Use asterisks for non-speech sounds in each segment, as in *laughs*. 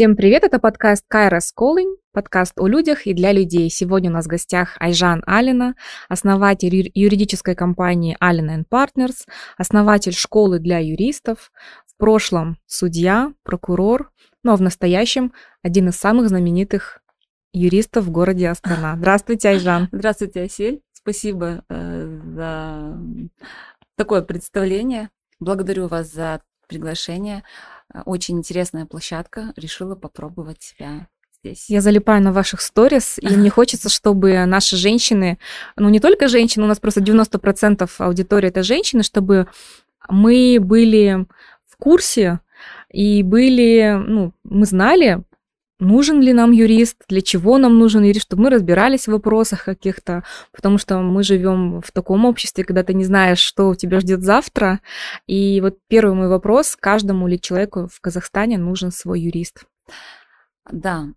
Всем привет, это подкаст Кайра Calling, подкаст о людях и для людей. Сегодня у нас в гостях Айжан Алина, основатель юридической компании Alina Partners, основатель школы для юристов, в прошлом судья, прокурор, но в настоящем один из самых знаменитых юристов в городе Астана. *laughs* Здравствуйте, Айжан. Здравствуйте, Асель. Спасибо э, за такое представление. Благодарю вас за приглашение. Э, очень интересная площадка. Решила попробовать себя здесь. Я залипаю на ваших сторис, и мне *laughs* хочется, чтобы наши женщины, ну не только женщины, у нас просто 90% аудитории это женщины, чтобы мы были в курсе и были, ну, мы знали, нужен ли нам юрист, для чего нам нужен юрист, чтобы мы разбирались в вопросах каких-то, потому что мы живем в таком обществе, когда ты не знаешь, что тебя ждет завтра. И вот первый мой вопрос, каждому ли человеку в Казахстане нужен свой юрист? Да,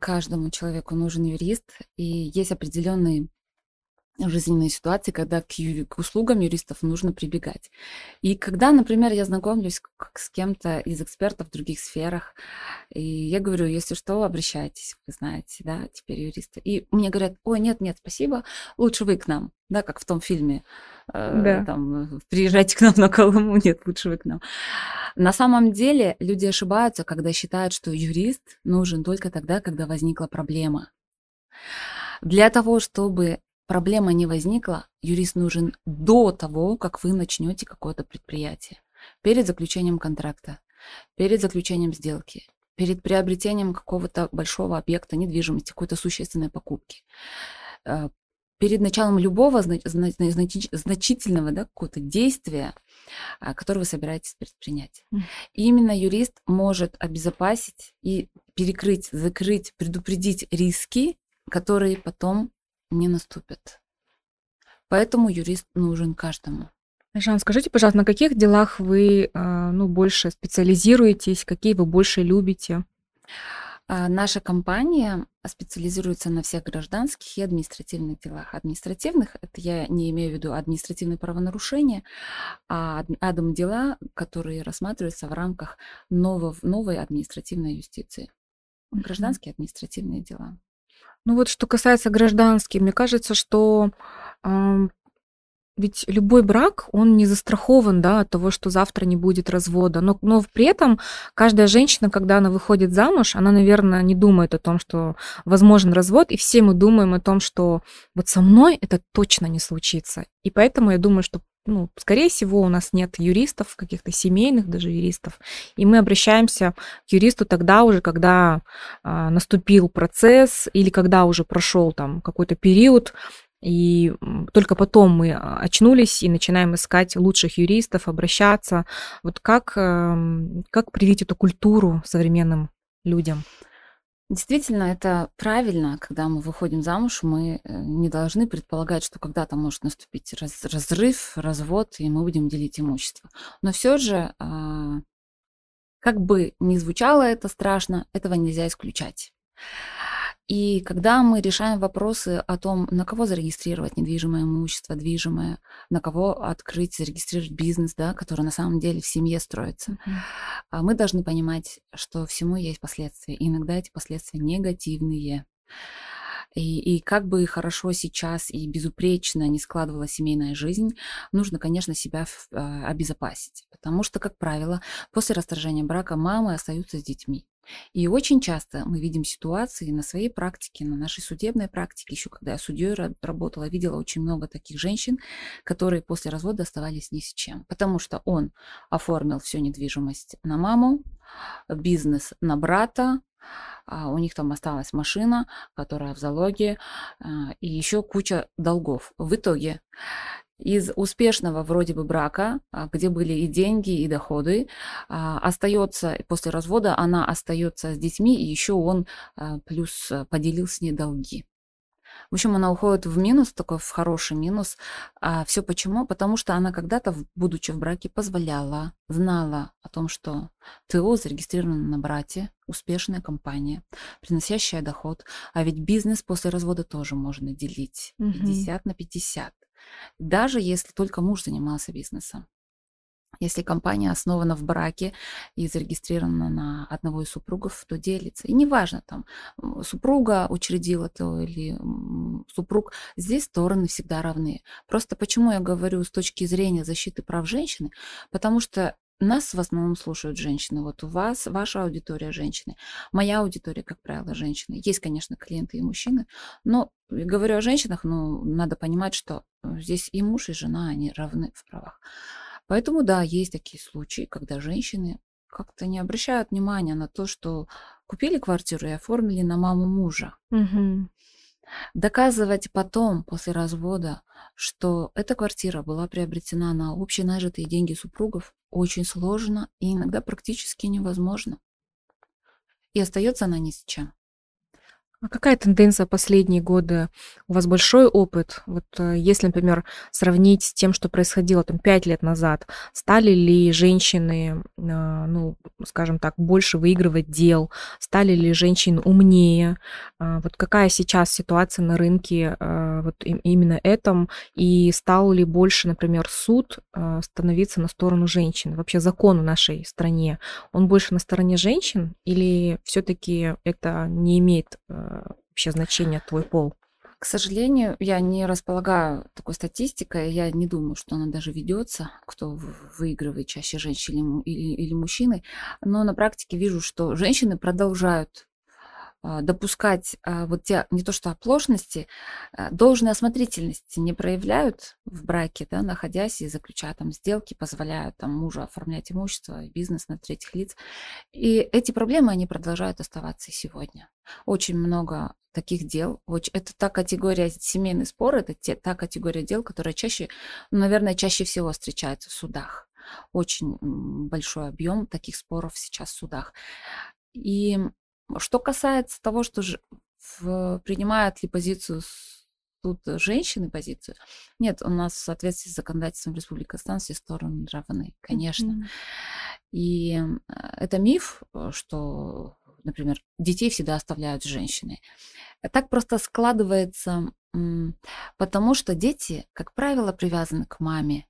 каждому человеку нужен юрист, и есть определенные жизненные ситуации, когда к, юри- к услугам юристов нужно прибегать. И когда, например, я знакомлюсь с кем-то из экспертов в других сферах, и я говорю, если что, обращайтесь, вы знаете, да, теперь юристы. И мне говорят, ой, нет, нет, спасибо, лучше вы к нам, да, как в том фильме, э, да. там, приезжайте к нам на Колыму, *laughs* нет, лучше вы к нам. На самом деле люди ошибаются, когда считают, что юрист нужен только тогда, когда возникла проблема. Для того, чтобы проблема не возникла, юрист нужен до того, как вы начнете какое-то предприятие. Перед заключением контракта, перед заключением сделки, перед приобретением какого-то большого объекта недвижимости, какой-то существенной покупки. Э, перед началом любого значительного да, какого-то действия, а, которое вы собираетесь предпринять. И именно юрист может обезопасить и перекрыть, закрыть, предупредить риски, которые потом не наступят. Поэтому юрист нужен каждому. Жан, скажите, пожалуйста, на каких делах вы а, ну, больше специализируетесь, какие вы больше любите? А, наша компания специализируется на всех гражданских и административных делах. Административных, это я не имею в виду административные правонарушения, а адм дела, которые рассматриваются в рамках нового, новой административной юстиции. Гражданские административные дела. Ну вот что касается гражданских, мне кажется, что э, ведь любой брак, он не застрахован, да, от того, что завтра не будет развода. Но, но при этом каждая женщина, когда она выходит замуж, она, наверное, не думает о том, что возможен развод, и все мы думаем о том, что вот со мной это точно не случится. И поэтому я думаю, что ну, скорее всего, у нас нет юристов, каких-то семейных даже юристов, и мы обращаемся к юристу тогда уже, когда а, наступил процесс или когда уже прошел там какой-то период, и только потом мы а, очнулись и начинаем искать лучших юристов, обращаться. Вот как, эм, как привить эту культуру современным людям? Действительно, это правильно, когда мы выходим замуж, мы э, не должны предполагать, что когда-то может наступить раз, разрыв, развод, и мы будем делить имущество. Но все же, а, как бы ни звучало это страшно, этого нельзя исключать. И когда мы решаем вопросы о том, на кого зарегистрировать недвижимое имущество, движимое, на кого открыть, зарегистрировать бизнес, да, который на самом деле в семье строится, mm-hmm. мы должны понимать, что всему есть последствия. И иногда эти последствия негативные. И, и как бы хорошо сейчас и безупречно не складывалась семейная жизнь, нужно, конечно, себя а, обезопасить. Потому что, как правило, после расторжения брака мамы остаются с детьми. И очень часто мы видим ситуации на своей практике, на нашей судебной практике, еще когда я судьей работала, видела очень много таких женщин, которые после развода оставались ни с чем. Потому что он оформил всю недвижимость на маму, бизнес на брата, а у них там осталась машина, которая в залоге, а, и еще куча долгов. В итоге из успешного вроде бы брака, а, где были и деньги, и доходы, а, остается после развода, она остается с детьми, и еще он а, плюс поделил с ней долги. В общем, она уходит в минус, такой в хороший минус. А все почему? Потому что она когда-то, будучи в браке, позволяла, знала о том, что ТО зарегистрировано на брате, успешная компания, приносящая доход. А ведь бизнес после развода тоже можно делить 50 угу. на 50 даже если только муж занимался бизнесом. Если компания основана в браке и зарегистрирована на одного из супругов, то делится. И неважно, там, супруга учредила то или супруг, здесь стороны всегда равны. Просто почему я говорю с точки зрения защиты прав женщины? Потому что нас в основном слушают женщины. Вот у вас, ваша аудитория женщины. Моя аудитория, как правило, женщины. Есть, конечно, клиенты и мужчины, но говорю о женщинах, но надо понимать, что здесь и муж, и жена, они равны в правах. Поэтому, да, есть такие случаи, когда женщины как-то не обращают внимания на то, что купили квартиру и оформили на маму мужа. Угу. Доказывать потом, после развода, что эта квартира была приобретена на общенажитые деньги супругов, очень сложно и иногда практически невозможно. И остается она ни с чем. А какая тенденция последние годы? У вас большой опыт. Вот э, если, например, сравнить с тем, что происходило там 5 лет назад, стали ли женщины, а, ну, скажем так, больше выигрывать дел? Стали ли женщины умнее? А, вот какая сейчас ситуация на рынке а, вот именно этом? И стал ли больше, например, суд становиться на сторону женщин? Вообще закон в нашей стране, он больше на стороне женщин или все-таки это не имеет вообще значение твой пол? К сожалению, я не располагаю такой статистикой, я не думаю, что она даже ведется, кто выигрывает чаще женщины или, или мужчины, но на практике вижу, что женщины продолжают допускать а, вот те, не то что оплошности, а, должной осмотрительности не проявляют в браке, да, находясь и заключая там сделки, позволяют там мужу оформлять имущество и бизнес на третьих лиц. И эти проблемы, они продолжают оставаться и сегодня. Очень много таких дел. Это та категория семейный спор, это те, та категория дел, которая чаще, ну, наверное, чаще всего встречается в судах. Очень большой объем таких споров сейчас в судах. И что касается того, что же, в, принимают ли позицию тут женщины позицию. Нет, у нас в соответствии с законодательством Республики Казахстан все стороны равны, конечно. Mm-hmm. И э, это миф, э, что, например, детей всегда оставляют женщины. Так просто складывается, потому что дети, как правило, привязаны к маме.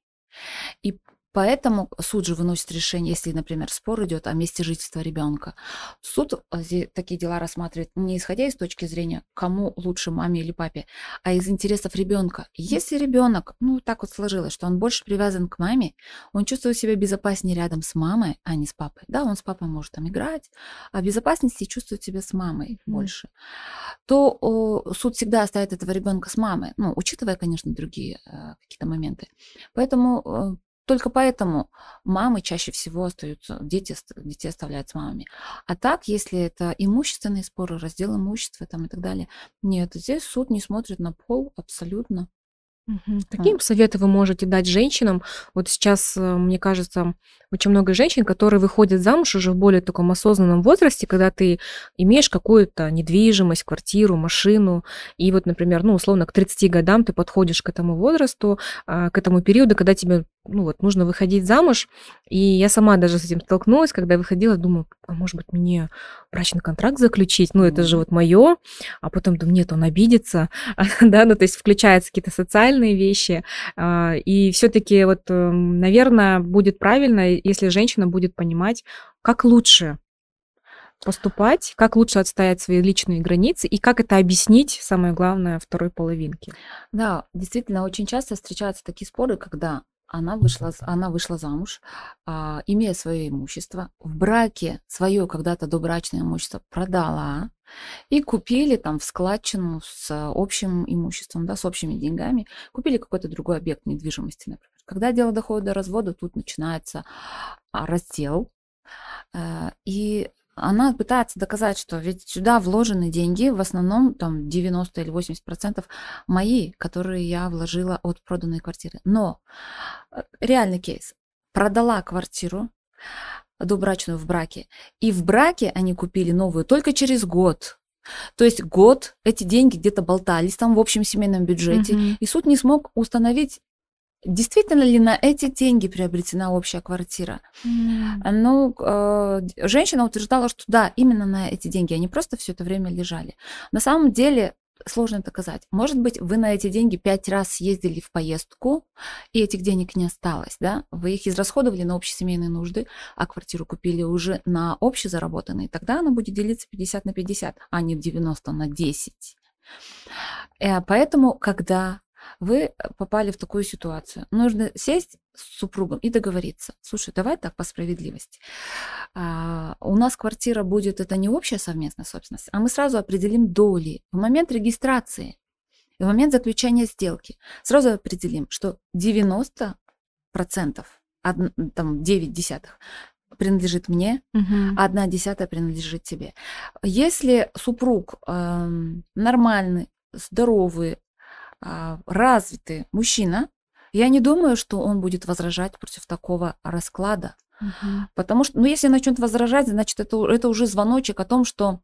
И Поэтому суд же выносит решение, если, например, спор идет о месте жительства ребенка. Суд э, такие дела рассматривает не исходя из точки зрения, кому лучше, маме или папе, а из интересов ребенка. Если ребенок, ну так вот сложилось, что он больше привязан к маме, он чувствует себя безопаснее рядом с мамой, а не с папой. Да, он с папой может там играть, а в безопасности чувствует себя с мамой mm. больше. То о, суд всегда оставит этого ребенка с мамой, ну, учитывая, конечно, другие э, какие-то моменты. Поэтому э, только поэтому мамы чаще всего остаются, дети, детей оставляют с мамами. А так, если это имущественные споры, раздел имущества там и так далее, нет, здесь суд не смотрит на пол абсолютно. Мгм. Какие Вот. советы вы можете дать женщинам? Вот сейчас, э, мне кажется, очень много женщин, которые выходят замуж уже в более таком осознанном возрасте, когда ты имеешь какую-то недвижимость, квартиру, машину. И вот, например, ну, условно, к 30 годам ты подходишь к этому возрасту, а, к этому периоду, когда тебе, ну, вот, нужно выходить замуж. И я сама даже с этим столкнулась, когда я выходила, думаю, а может быть, мне брачный контракт заключить? Ну, это же вот мое. А потом думаю, нет, он обидится. *laughs* Да, ну, то есть включаются какие-то социальные вещи. А, и все-таки вот, эм, наверное, будет правильно, если женщина будет понимать, как лучше поступать, как лучше отстоять свои личные границы и как это объяснить, самое главное, второй половинке. Да, действительно, очень часто встречаются такие споры, когда она вышла, она вышла замуж, а, имея свое имущество, в браке свое когда-то добрачное имущество продала и купили там в складчину с общим имуществом, да, с общими деньгами, купили какой-то другой объект недвижимости, например. Когда дело доходит до развода, тут начинается а, раздел, э, и она пытается доказать, что ведь сюда вложены деньги, в основном там 90 или 80 процентов мои, которые я вложила от проданной квартиры. Но э, реальный кейс. Продала квартиру добрачную в браке, и в браке они купили новую только через год. То есть год эти деньги где-то болтались там в общем семейном бюджете, mm-hmm. и суд не смог установить Действительно ли на эти деньги приобретена общая квартира? Mm. Ну, э, женщина утверждала, что да, именно на эти деньги, они просто все это время лежали. На самом деле сложно доказать. Может быть, вы на эти деньги пять раз съездили в поездку, и этих денег не осталось, да? Вы их израсходовали на общесемейные нужды, а квартиру купили уже на общезаработанные. Тогда она будет делиться 50 на 50, а не 90 на 10. Э, поэтому, когда вы попали в такую ситуацию. Нужно сесть с супругом и договориться. Слушай, давай так по справедливости. А, у нас квартира будет, это не общая совместная собственность, а мы сразу определим доли. В момент регистрации, в момент заключения сделки сразу определим, что 90 процентов, там 9 десятых, принадлежит мне, угу. а одна десятая принадлежит тебе. Если супруг э, нормальный, здоровый, развитый мужчина, я не думаю, что он будет возражать против такого расклада. Угу. Потому что, ну, если начнет возражать, значит, это, это уже звоночек о том, что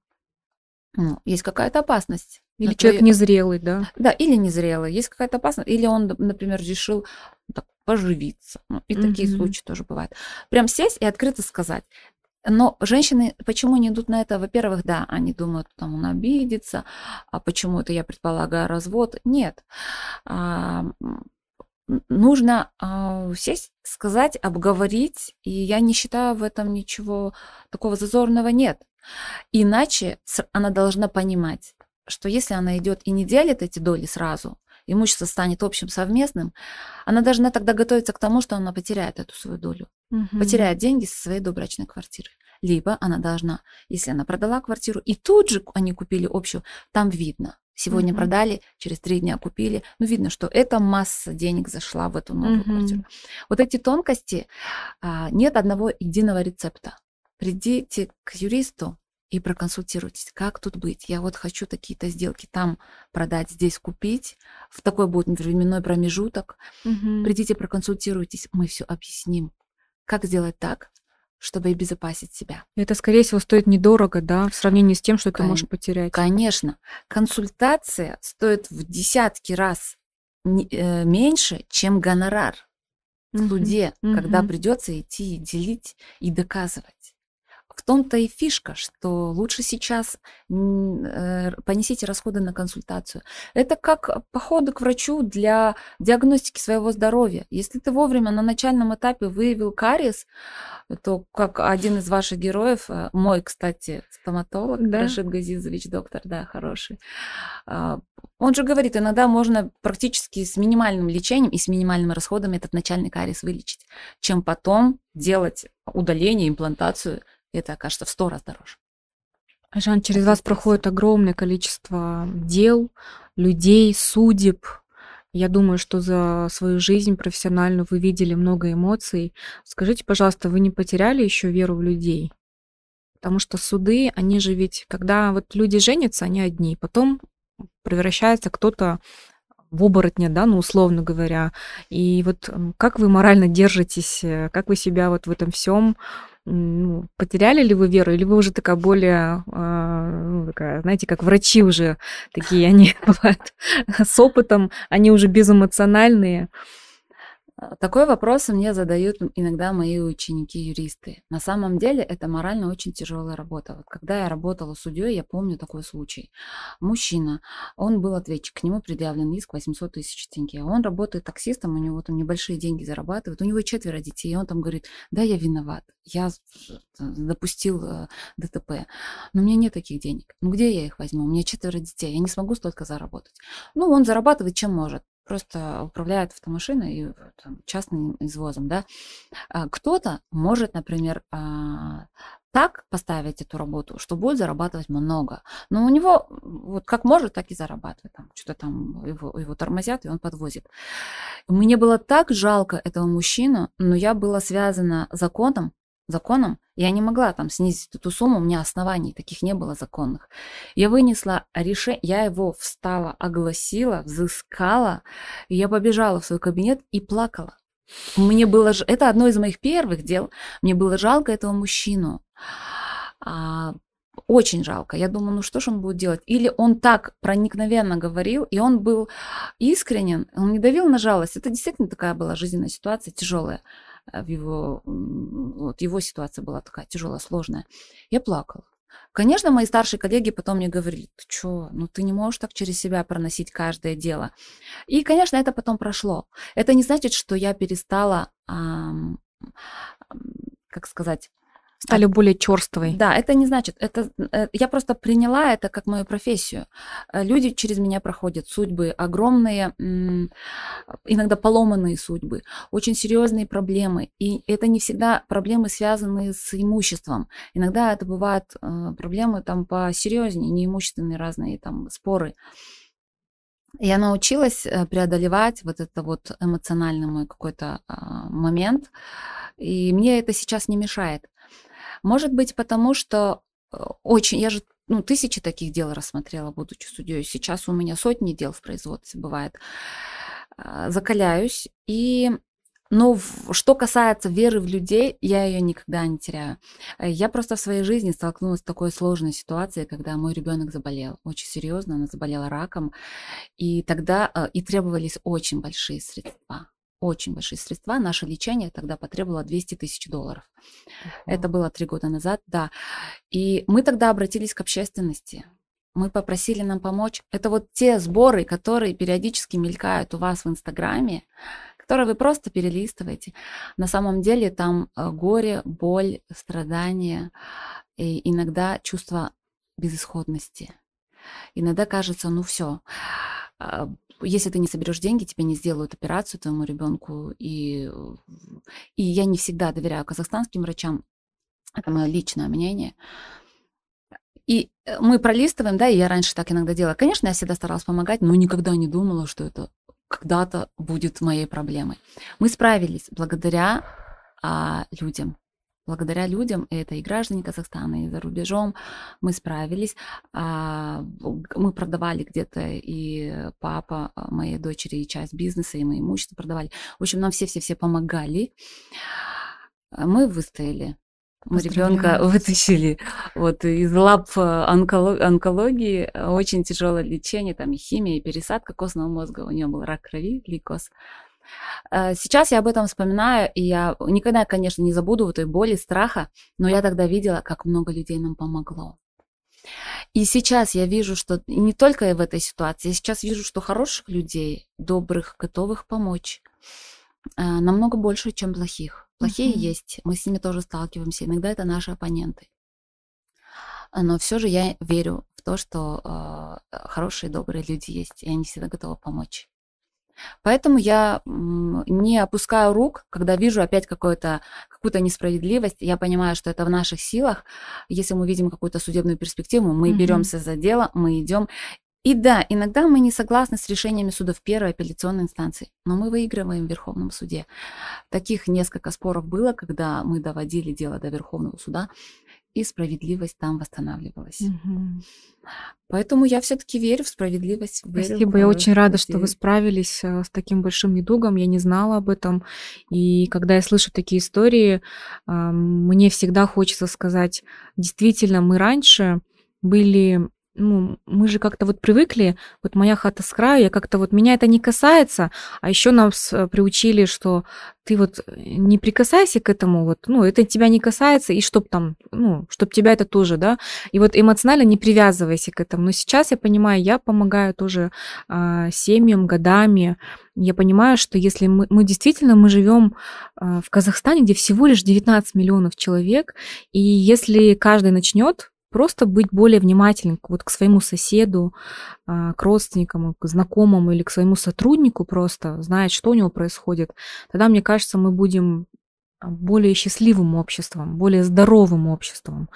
ну, есть какая-то опасность. Или это... человек незрелый, да? Да, или незрелый. Есть какая-то опасность. Или он, например, решил так, поживиться. Ну, и угу. такие случаи тоже бывают. Прям сесть и открыто сказать. Но женщины почему не идут на это? Во-первых, да, они думают, там он обидится, а почему это я предполагаю развод? Нет. А, нужно а, сесть, сказать, обговорить, и я не считаю в этом ничего такого зазорного нет. Иначе она должна понимать, что если она идет и не делит эти доли сразу, имущество станет общим совместным, она должна тогда готовиться к тому, что она потеряет эту свою долю, угу. потеряет деньги со своей добрачной квартиры. Либо она должна, если она продала квартиру, и тут же они купили общую, там видно. Сегодня угу. продали, через три дня купили. Ну, видно, что эта масса денег зашла в эту новую угу. квартиру. Вот эти тонкости, а, нет одного единого рецепта. Придите к юристу, и проконсультируйтесь, как тут быть. Я вот хочу такие-то сделки там продать, здесь купить. В такой будет временной промежуток. Угу. Придите, проконсультируйтесь, мы все объясним. Как сделать так, чтобы обезопасить себя. Это, скорее всего, стоит недорого, да, в сравнении с тем, что Кон- ты можешь потерять. Конечно. Консультация стоит в десятки раз э, меньше, чем гонорар в суде, uh-huh. когда придется идти и делить и доказывать. В том-то и фишка, что лучше сейчас э, понесите расходы на консультацию. Это как походы к врачу для диагностики своего здоровья. Если ты вовремя на начальном этапе выявил кариес, то как один из ваших героев, э, мой, кстати, стоматолог, да? Рашид Газизович, доктор, да, хороший, а, он же говорит, иногда можно практически с минимальным лечением и с минимальными расходами этот начальный кариес вылечить, чем потом делать удаление, имплантацию это окажется в сто раз дороже. Жан, через вас проходит огромное количество дел, людей, судеб. Я думаю, что за свою жизнь профессиональную вы видели много эмоций. Скажите, пожалуйста, вы не потеряли еще веру в людей? Потому что суды, они же ведь, когда вот люди женятся, они одни, потом превращается кто-то в оборотня, да, ну, условно говоря. И вот как вы морально держитесь, э, как вы себя вот в этом всем ну, потеряли ли вы веру, или вы уже такая более, а, ну, такая, знаете, как врачи уже такие, они *laughs* бывают с опытом, они уже безэмоциональные. А, такой вопрос мне задают иногда мои ученики-юристы. На самом деле это морально очень тяжелая работа. Вот когда я работала судьей, я помню такой случай. Мужчина, он был ответчик, к нему предъявлен иск 800 тысяч тенге. Он работает таксистом, у него там небольшие деньги зарабатывает, у него четверо детей, и он там говорит, да, я виноват, я допустил э, ДТП, но у меня нет таких денег. Ну где я их возьму? У меня четверо детей, я не смогу столько заработать. Ну, он зарабатывает чем может просто управляет автомашиной и там, частным извозом, да, а кто-то может, например, а, так поставить эту работу, что будет зарабатывать много. Но у него вот как может, так и зарабатывает. Там, что-то там его, его тормозят, и он подвозит. Мне было так жалко этого мужчину, но я была связана законом законом, я не могла там снизить эту сумму, у меня оснований таких не было законных. Я вынесла решение, я его встала, огласила, взыскала, и я побежала в свой кабинет и плакала. Мне было, это одно из моих первых дел, мне было жалко этого мужчину. А, очень жалко. Я думаю, ну что же он будет делать? Или он так проникновенно говорил, и он был искренен, он не давил на жалость. Это действительно такая была жизненная ситуация, тяжелая. Э, в его, вот его ситуация была такая тяжелая, сложная. Я плакала. Конечно, мои старшие коллеги потом мне говорили, ты что, ну ты не можешь так через себя проносить каждое дело. И, конечно, это потом прошло. Это не значит, что я перестала, ам, как сказать, Стали более черствой. Да, это не значит, это э, я просто приняла это как мою профессию. Э, люди через меня проходят судьбы огромные, иногда поломанные судьбы, очень серьезные проблемы, и это не всегда проблемы связанные с имуществом. Иногда это бывают э, проблемы там посерьезнее, неимущественные разные там споры. Я научилась преодолевать вот это вот эмоциональный мой какой-то а, момент, и мне это сейчас не мешает. Может быть, потому что э, очень, я же ну, тысячи таких дел рассмотрела, будучи судьей. Сейчас у меня сотни дел в производстве бывает. А, закаляюсь. И, но что касается веры в людей, я ее никогда не теряю. Э, я просто в своей жизни столкнулась с такой сложной ситуацией, когда мой ребенок заболел. Очень серьезно, она заболела раком. И тогда э, и требовались очень большие средства очень большие средства. Наше лечение тогда потребовало 200 тысяч долларов. Uh-huh. Это было три года назад, да. И мы тогда обратились к общественности. Мы попросили нам помочь. Это вот те сборы, которые периодически мелькают у вас в Инстаграме, которые вы просто перелистываете. На самом деле там э, горе, боль, страдания и иногда чувство безысходности. Иногда кажется, ну все, а, если ты не соберешь деньги, тебе не сделают операцию твоему ребенку. И, и я не всегда доверяю казахстанским врачам. Это мое личное мнение. И э, мы пролистываем, да, и я раньше так иногда делала. Конечно, я всегда старалась помогать, но никогда не думала, что это когда-то будет моей проблемой. Мы справились благодаря а, людям благодаря людям, это и граждане Казахстана, и за рубежом, мы справились. А, мы продавали где-то и папа моей дочери, и часть бизнеса, и мы имущество продавали. В общем, нам все-все-все помогали. Мы выстояли. Мы ребенка вытащили вот из лап онкологии, очень тяжелое лечение, там и химия, и пересадка костного мозга. У нее был рак крови, лейкоз. Э, сейчас я об этом вспоминаю, и я никогда, конечно, не забуду вот этой боли, страха, но я тогда видела, как много людей нам помогло. И сейчас я вижу, что не только в этой ситуации, я сейчас вижу, что хороших людей, добрых, готовых помочь, э, намного больше, чем плохих. Плохие uh-huh. есть, мы с ними тоже сталкиваемся, иногда это наши оппоненты. Но все же я верю в то, что э, хорошие, добрые люди есть, и они всегда готовы помочь. Поэтому я не опускаю рук, когда вижу опять какую-то какую-то несправедливость. Я понимаю, что это в наших силах. Если мы видим какую-то судебную перспективу, мы mm-hmm. беремся за дело, мы идем. И да, иногда мы не согласны с решениями судов первой апелляционной инстанции, но мы выигрываем в Верховном суде. Таких несколько споров было, когда мы доводили дело до Верховного суда, и справедливость там восстанавливалась. Угу. Поэтому я все-таки верю в справедливость. Верю Спасибо, в, я очень рада, что вы справились э, с таким большим недугом. Я не знала об этом. И когда я слышу такие истории, мне всегда хочется сказать, действительно, мы раньше были ну, мы же как-то вот привыкли, вот моя хата с краю, я как-то вот, меня это не касается, а еще нас э, приучили, что ты вот э, не прикасайся к этому, вот, ну, это тебя не касается, и чтоб там, ну, чтоб тебя это тоже, да, и вот эмоционально не привязывайся к этому. Но сейчас я понимаю, я помогаю тоже э, семьям годами, я понимаю, что если мы, мы действительно мы живем э, в Казахстане, где всего лишь 19 миллионов человек, и если каждый начнет просто быть более внимательным вот к своему соседу, а, к родственникам, к знакомому или к своему сотруднику просто, знать, что у него происходит, тогда, мне кажется, мы будем а, более счастливым обществом, более здоровым обществом.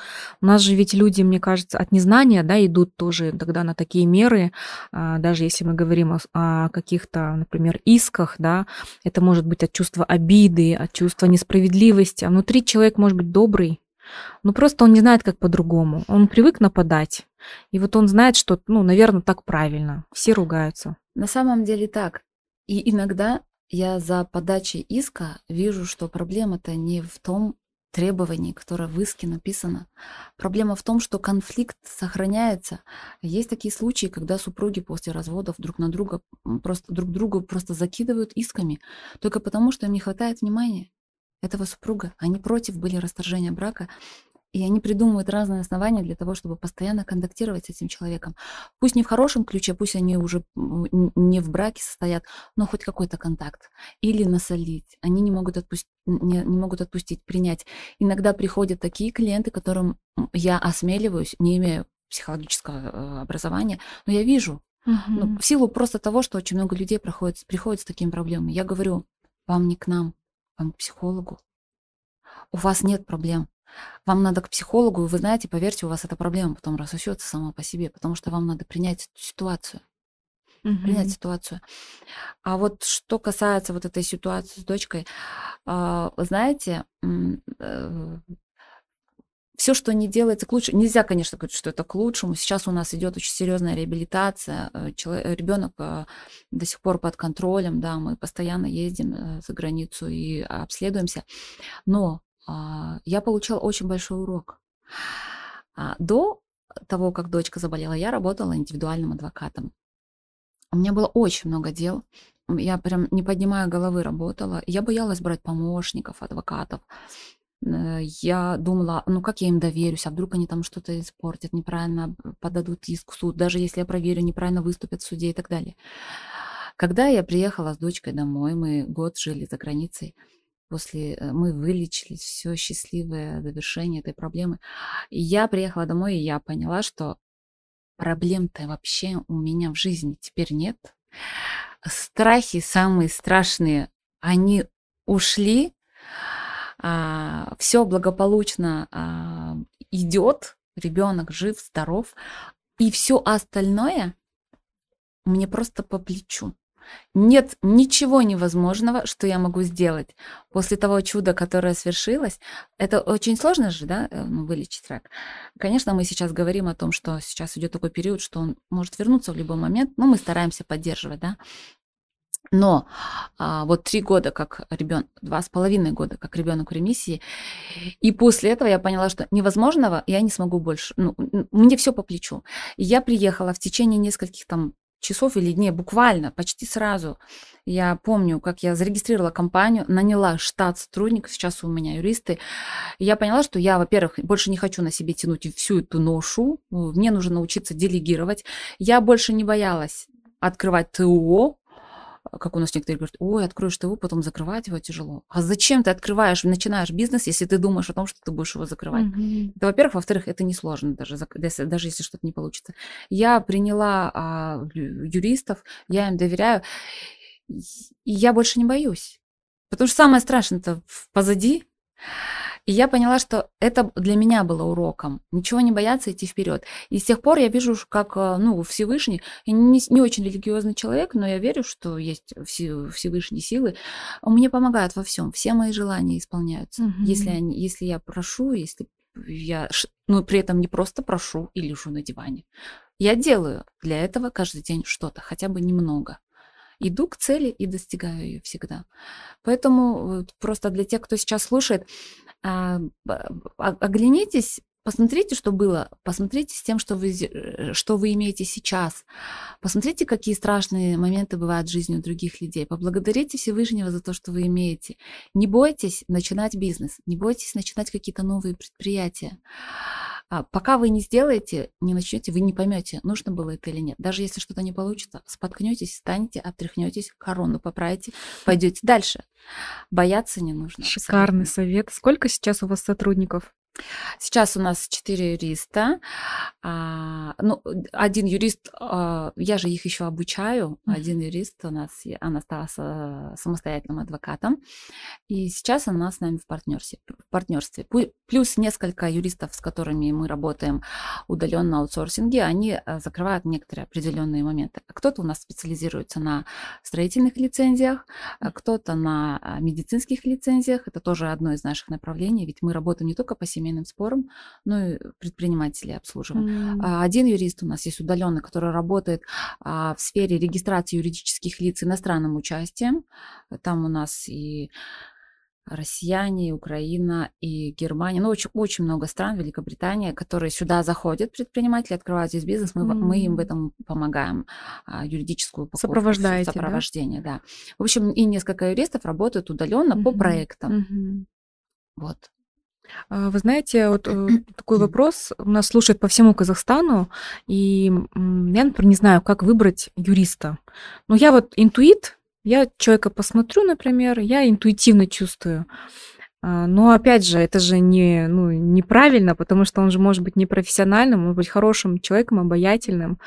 У нас же ведь люди, мне кажется, от незнания да, идут тоже тогда на такие меры, а, даже если мы говорим о, о каких-то, например, исках, да, это может быть от чувства обиды, от чувства несправедливости, а внутри человек может быть добрый, ну, просто он не знает, как по-другому. Он привык нападать. И вот он знает, что, ну, наверное, так правильно. Все ругаются. На самом деле так. И иногда я за подачей иска вижу, что проблема-то не в том требовании, которое в иске написано. Проблема в том, что конфликт сохраняется. Есть такие случаи, когда супруги после разводов друг на друга просто друг другу просто закидывают исками, только потому, что им не хватает внимания этого супруга. Они против были расторжения брака. и они придумывают разные основания для того, чтобы постоянно контактировать с этим человеком. Пусть не в хорошем ключе, пусть они уже не в браке состоят, но хоть какой-то контакт. Или насолить. Они не могут, отпустить, не, не могут отпустить, принять. Иногда приходят такие клиенты, которым я осмеливаюсь, не имея психологического э, образования, но я вижу, угу. ну, в силу просто того, что очень много людей проходит, приходят с такими проблемами. Я говорю, вам не к нам, вам к психологу. У вас нет проблем. Вам надо к психологу, и вы знаете, поверьте, у вас эта проблема потом рассосется сама по себе, потому что вам надо принять ситуацию. Угу. Принять ситуацию. А вот что касается вот этой ситуации с дочкой, а, вы знаете, э, все, что не делается к лучшему, нельзя, конечно, говорить, что это к лучшему. Сейчас у нас идет очень серьезная реабилитация. Э, Ребенок э, до сих пор под контролем, да, мы постоянно ездим за границу и обследуемся. Но а, я получила очень большой урок. А, до того, как дочка заболела, я работала индивидуальным адвокатом. У меня было очень много дел. Я прям не поднимая головы работала. Я боялась брать помощников, адвокатов. Э, я думала, ну как я им доверюсь, а вдруг они там что-то испортят, неправильно подадут иск в суд, даже если я проверю, неправильно выступят в суде и так далее. Когда я приехала с дочкой домой, мы год жили за границей, после э, мы вылечились, все счастливое завершение этой проблемы. И я приехала домой, и я поняла, что проблем-то вообще у меня в жизни теперь нет. Страхи самые страшные, они ушли, а, все благополучно а, идет, ребенок жив, здоров, и все остальное мне просто по плечу. Нет ничего невозможного, что я могу сделать. После того чуда, которое свершилось, это очень сложно же, да, э, ну, вылечить рак. Конечно, мы сейчас говорим о том, что сейчас идет такой период, что он может вернуться в любой момент, но мы стараемся поддерживать, да. Но а, вот три года как ребенок, два с половиной года как ребенок в ремиссии, и после этого я поняла, что невозможного я не смогу больше. Ну, мне все по плечу. Я приехала в течение нескольких там часов или дней, буквально, почти сразу. Я помню, как я зарегистрировала компанию, наняла штат сотрудников, сейчас у меня юристы. Я поняла, что я, во-первых, больше не хочу на себе тянуть всю эту ношу, мне нужно научиться делегировать. Я больше не боялась открывать ТО, как у нас некоторые говорят, ой, откроешь ТВ, потом закрывать его тяжело. А зачем ты открываешь, начинаешь бизнес, если ты думаешь о том, что ты будешь его закрывать? Mm-hmm. Это, во-первых. Во-вторых, это несложно даже, даже если что-то не получится. Я приняла а, юристов, я им доверяю, и я больше не боюсь. Потому что самое страшное-то позади. И я поняла, что это для меня было уроком. Ничего не бояться идти вперед. И с тех пор я вижу, как э, ну, Всевышний, я не, не очень религиозный человек, но я верю, что есть Всевышние силы, мне помогают во всем. Все мои желания исполняются. Угу. Если, они, если я прошу, если я, ну, при этом не просто прошу и лежу на диване. Я делаю для этого каждый день что-то, хотя бы немного иду к цели и достигаю ее всегда. Поэтому просто для тех, кто сейчас слушает, оглянитесь, посмотрите, что было, посмотрите с тем, что вы, э, что вы имеете сейчас, посмотрите, какие страшные моменты бывают в жизни у других людей, поблагодарите Всевышнего за то, что вы имеете. Не бойтесь начинать бизнес, не бойтесь начинать какие-то новые предприятия. А пока вы не сделаете, не начнете, вы не поймете, нужно было это или нет. Даже если что-то не получится, споткнетесь, встанете, отряхнетесь, корону поправите, пойдете дальше. Бояться не нужно. Шикарный совет. Сколько сейчас у вас сотрудников? Сейчас у нас четыре юриста. А, ну, один юрист, а, я же их еще обучаю. Один юрист у нас, она стала самостоятельным адвокатом. И сейчас она с нами в партнерстве. В партнерстве. Плюс несколько юристов, с которыми мы работаем удаленно на аутсорсинге, они а, закрывают некоторые определенные моменты. Кто-то у нас специализируется на строительных лицензиях, кто-то на медицинских лицензиях. Это тоже одно из наших направлений, ведь мы работаем не только по семейным семейным спорам, ну и предпринимателей обслуживаем. Mm. Один юрист у нас есть удаленный, который работает а, в сфере регистрации юридических лиц иностранным участием. Там у нас и россияне, и Украина, и Германия, ну, очень, очень много стран, Великобритания, которые сюда заходят, предприниматели, открывают здесь бизнес, мы, mm. мы им в этом помогаем, а, юридическую упаковку, Сопровождаете, сопровождение, да? да. В общем, и несколько юристов работают удаленно mm-hmm. по проектам. Mm-hmm. Вот. А, вы знаете, вот э, такой вопрос у нас слушают по всему Казахстану, и я, например, не знаю, как выбрать юриста. Но я вот интуит, я человека посмотрю, например, я интуитивно чувствую. А, но опять же, это же не, ну, неправильно, потому что он же может быть непрофессиональным, может быть хорошим человеком, обаятельным.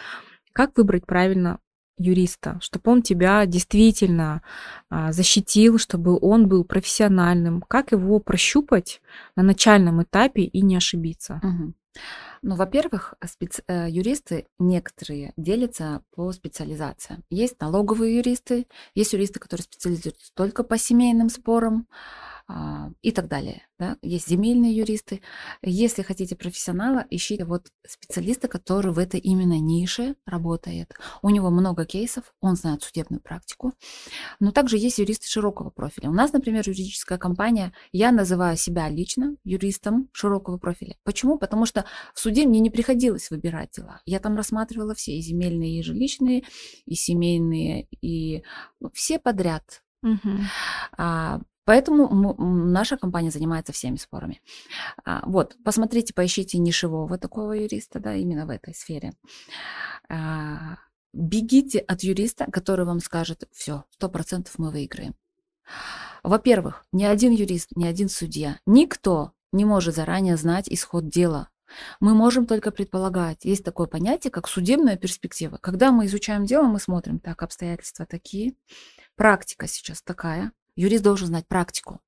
Как выбрать правильно юриста, чтобы он тебя действительно а, защитил, чтобы он был профессиональным. Как его прощупать на начальном этапе и не ошибиться? Угу. Ну, во-первых, специ... Э, юристы некоторые делятся по специализациям. Есть налоговые юристы, есть юристы, которые специализируются только по семейным спорам, и так далее. Да? Есть земельные юристы. Если хотите профессионала, ищите вот специалиста, который в этой именно нише работает. У него много кейсов, он знает судебную практику. Но также есть юристы широкого профиля. У нас, например, юридическая компания, я называю себя лично юристом широкого профиля. Почему? Потому что в суде мне не приходилось выбирать дела. Я там рассматривала все, и земельные, и жилищные, и семейные, и ну, все подряд. Угу. А, Поэтому наша компания занимается всеми спорами. А, вот, посмотрите, поищите нишевого такого юриста, да, именно в этой сфере. А, бегите от юриста, который вам скажет, все, сто процентов мы выиграем. Во-первых, ни один юрист, ни один судья, никто не может заранее знать исход дела. Мы можем только предполагать. Есть такое понятие, как судебная перспектива. Когда мы изучаем дело, мы смотрим, так, обстоятельства такие, практика сейчас такая, Юрист должен знать практику.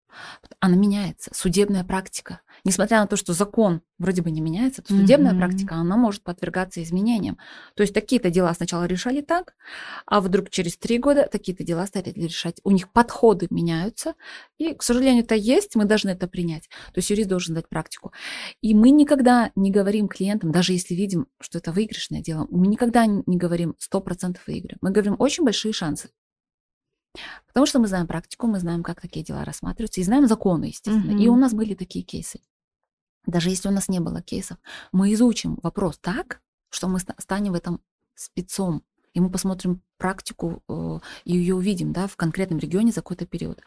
Она меняется, судебная практика. Несмотря на то, что закон вроде бы не меняется, то судебная mm-hmm. практика, она может подвергаться изменениям. То есть такие-то дела сначала решали так, а вдруг через три года такие-то дела стали решать. У них подходы меняются, и, к сожалению, это есть, мы должны это принять. То есть юрист должен знать практику. И мы никогда не говорим клиентам, даже если видим, что это выигрышное дело, мы никогда не говорим 100% выиграем. Мы говорим очень большие шансы. Потому что мы знаем практику, мы знаем, как такие дела рассматриваются, и знаем законы, естественно. Угу. И у нас были такие кейсы. Даже если у нас не было кейсов, мы изучим вопрос так, что мы станем в этом спецом, и мы посмотрим практику э, и ее увидим да, в конкретном регионе за какой-то период.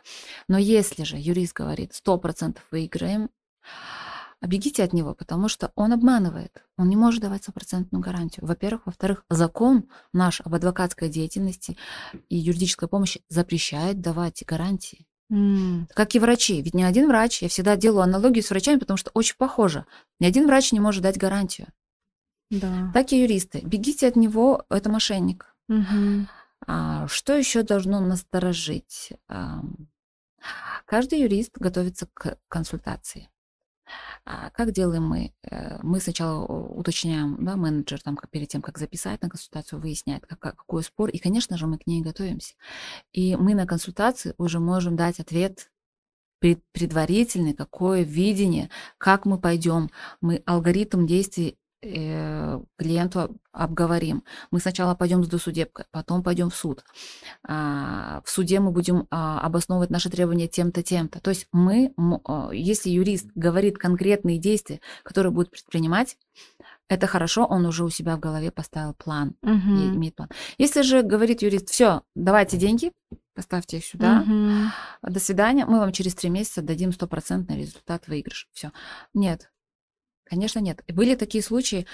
Но если же юрист говорит 100% выиграем, бегите от него, потому что он обманывает. Он не может давать стопроцентную гарантию. Во-первых. Во-вторых, закон наш об адвокатской деятельности и юридической помощи запрещает давать гарантии. Mm. Как и врачи. Ведь ни один врач, я всегда делаю аналогию с врачами, потому что очень похоже. Ни один врач не может дать гарантию. Да. Так и юристы. Бегите от него, это мошенник. Угу. А, что еще должно насторожить? А, каждый юрист готовится к консультации. А как делаем мы? Э, мы сначала уточняем, да, менеджер там перед тем, как записать на консультацию, выясняет, как, какой спор, и, конечно же, мы к ней готовимся. И мы на консультации уже можем дать ответ предварительный, какое видение, как мы пойдем. Мы алгоритм действий э, клиенту обговорим. Мы сначала пойдем с досудебкой, потом пойдем в суд. А, в суде мы будем а, обосновывать наши требования тем-то, тем-то. То есть мы, а, если юрист говорит конкретные действия, которые будет предпринимать, это хорошо, он уже у себя в голове поставил план, угу. и имеет план. Если же говорит юрист, все, давайте деньги, поставьте их сюда, угу. до свидания, мы вам через три месяца дадим стопроцентный результат выигрыш. Все. Нет, Конечно, нет. Были такие случаи,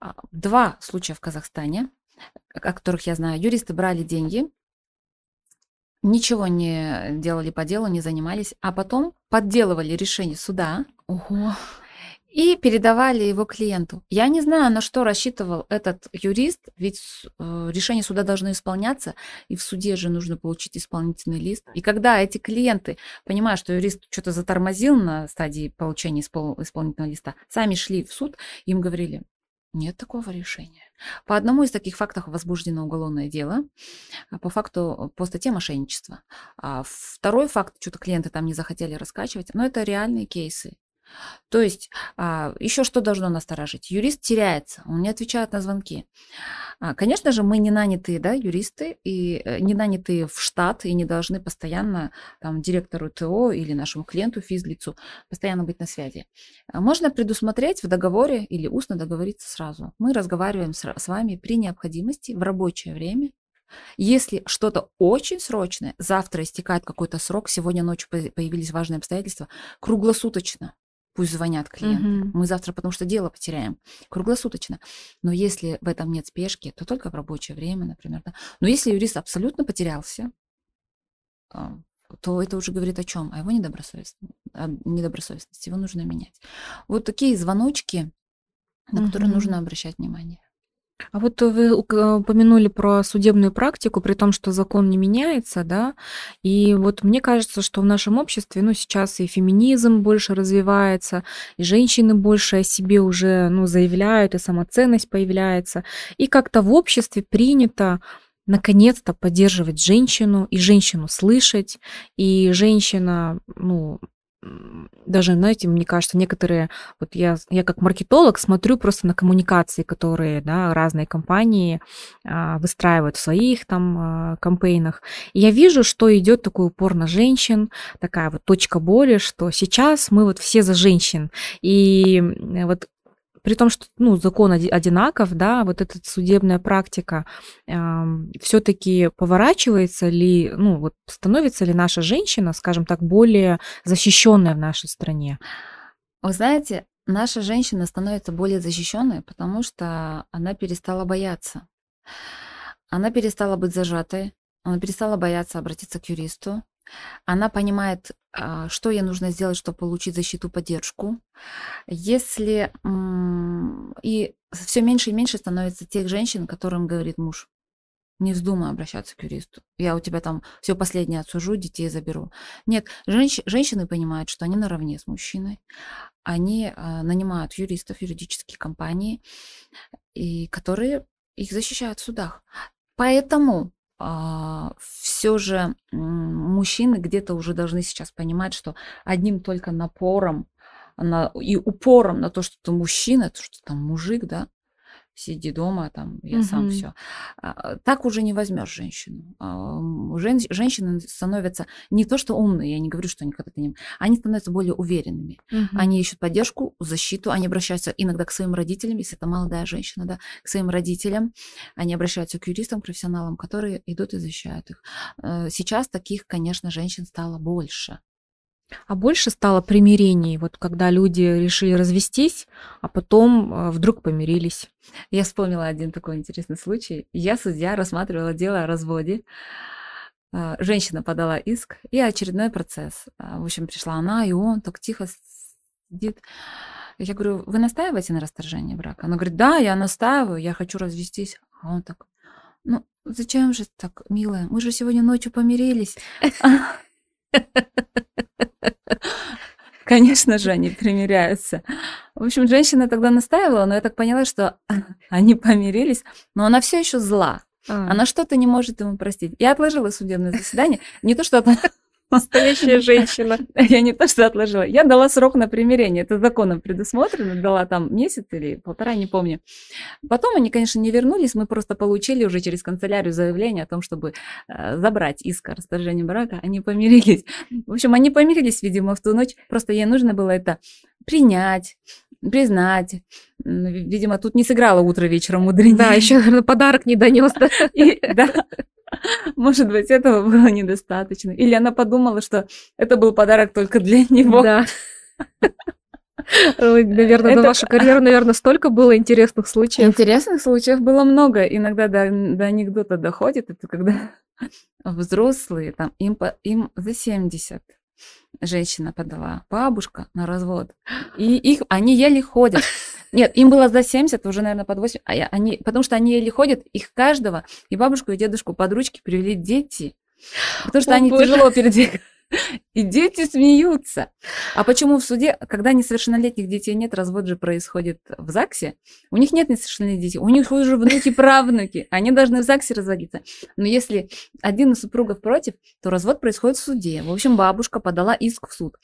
а, два случая в Казахстане, о которых я знаю. Юристы брали деньги, ничего не делали по делу, не занимались, а потом подделывали решение суда. Ого и передавали его клиенту. Я не знаю, на что рассчитывал этот юрист, ведь э, решения суда должны исполняться, и в суде же нужно получить исполнительный лист. И когда эти клиенты, понимая, что юрист что-то затормозил на стадии получения испол- исполнительного листа, сами шли в суд, им говорили, нет такого решения. По одному из таких фактов возбуждено уголовное дело, а по факту по статье мошенничества. А второй факт, что-то клиенты там не захотели раскачивать, но это реальные кейсы. То есть а, еще что должно насторожить? Юрист теряется, он не отвечает на звонки. А, конечно же, мы не нанятые да, юристы, и э, не нанятые в штат, и не должны постоянно там, директору ТО или нашему клиенту, физлицу, постоянно быть на связи. А, можно предусмотреть в договоре или устно договориться сразу. Мы разговариваем с, с вами при необходимости в рабочее время, если что-то очень срочное, завтра истекает какой-то срок, сегодня ночью появились важные обстоятельства, круглосуточно пусть звонят клиенты. Мгм. Мы завтра, потому что дело потеряем круглосуточно. Но если в этом нет спешки, то только в рабочее время, например. Да? Но если юрист абсолютно потерялся, а, то это уже говорит о чем? О его недобросовестности. О недобросовестности. Его нужно менять. Вот такие звоночки, на которые Мгм. нужно обращать внимание. А вот вы ук- упомянули про судебную практику, при том, что закон не меняется, да, и вот мне кажется, что в нашем обществе, ну, сейчас и феминизм больше развивается, и женщины больше о себе уже, ну, заявляют, и самоценность появляется, и как-то в обществе принято наконец-то поддерживать женщину, и женщину слышать, и женщина, ну, даже, знаете, мне кажется, некоторые, вот я, я как маркетолог смотрю просто на коммуникации, которые, да, разные компании а, выстраивают в своих там а, кампейнах. И я вижу, что идет такой упор на женщин, такая вот точка боли, что сейчас мы вот все за женщин. И вот при том, что ну, закон оди- одинаков, да, вот эта судебная практика все-таки поворачивается ли, ну вот становится ли наша женщина, скажем так, более защищенная в нашей стране? Вы знаете, наша женщина становится более защищенной, потому что она перестала бояться. Она перестала быть зажатой, она перестала бояться обратиться к юристу. Она понимает, а, что ей нужно сделать, чтобы получить защиту, поддержку. Если и все меньше и меньше становится тех женщин, которым говорит муж, не вздумай обращаться к юристу. Я у тебя там все последнее отсужу, детей заберу. Нет, женщ- женщины понимают, что они наравне с мужчиной. Они а, нанимают юристов, юридические компании, и которые их защищают в судах. Поэтому все же мужчины где-то уже должны сейчас понимать, что одним только напором на, и упором на то, что ты мужчина, то, что там мужик, да, сиди дома, там, я сам Мгм. все. Так уже не возьмешь женщину. А, жен- Женщины становятся не то, что умные, я не говорю, что они когда-то не... Они становятся более уверенными. Мгм. Они ищут поддержку, защиту, они обращаются иногда к своим родителям, если это молодая женщина, да, к своим родителям, они обращаются к юристам, профессионалам, которые идут и защищают их. Э, Сейчас таких, конечно, женщин стало больше. А больше стало примирений, вот когда люди решили развестись, а потом а, вдруг помирились. Я вспомнила один такой интересный случай. Я, судья, рассматривала дело о разводе. А, Женщина подала иск и очередной процесс. А, В общем, пришла она, и он так тихо сидит. Я говорю, вы настаиваете на расторжении брака? Она говорит, да, я настаиваю, я хочу развестись. А он так, ну, зачем же так, милая? Мы же сегодня ночью помирились. *laughs* *laughs* *laughs* *laughs* Конечно же, они примиряются. В общем, женщина тогда настаивала, но я так поняла, что *laughs* они помирились, но она все еще зла. А, Она что-то не может ему простить. Я отложила судебное заседание. Не то, что *laughs* настоящая *laughs* женщина. я не то, что отложила. Я дала срок на примирение. Это законом предусмотрено. Дала там месяц или полтора, не помню. Потом они, конечно, не вернулись. Мы просто получили уже через канцелярию заявление о том, чтобы э, забрать иск о расторжении брака. Они помирились. В общем, они помирились, видимо, в ту ночь. Просто ей нужно было это принять, признать. Видимо, тут не сыграло утро вечером мудренее. Да, еще, наверное, подарок не донес. да. *laughs* *laughs* Может быть, этого было недостаточно. Или она подумала, что это был подарок только для *laughs* него. Да. Наверное, на Это- вашу карьеру, наверное, столько было интересных случаев. Интересных случаев было много. Иногда до, до анекдота доходит. Это когда *laughs* взрослые, там, им, по- им за 70 женщина подала, бабушка на развод. И их, они еле ходят. Нет, им было за 70, уже, наверное, под 8. А я- они, потому что они еле ходят, их каждого, и бабушку, и дедушку под ручки привели дети. Потому что О, они боже. тяжело передвигаются. *laughs* И дети смеются. А почему в суде, когда несовершеннолетних детей нет, развод же происходит в ЗАГСе, у них нет несовершеннолетних детей, у них уже внуки, *laughs* правнуки, они должны в ЗАГСе разводиться. Но если один из супругов против, то развод происходит в суде. В общем, бабушка подала иск в суд.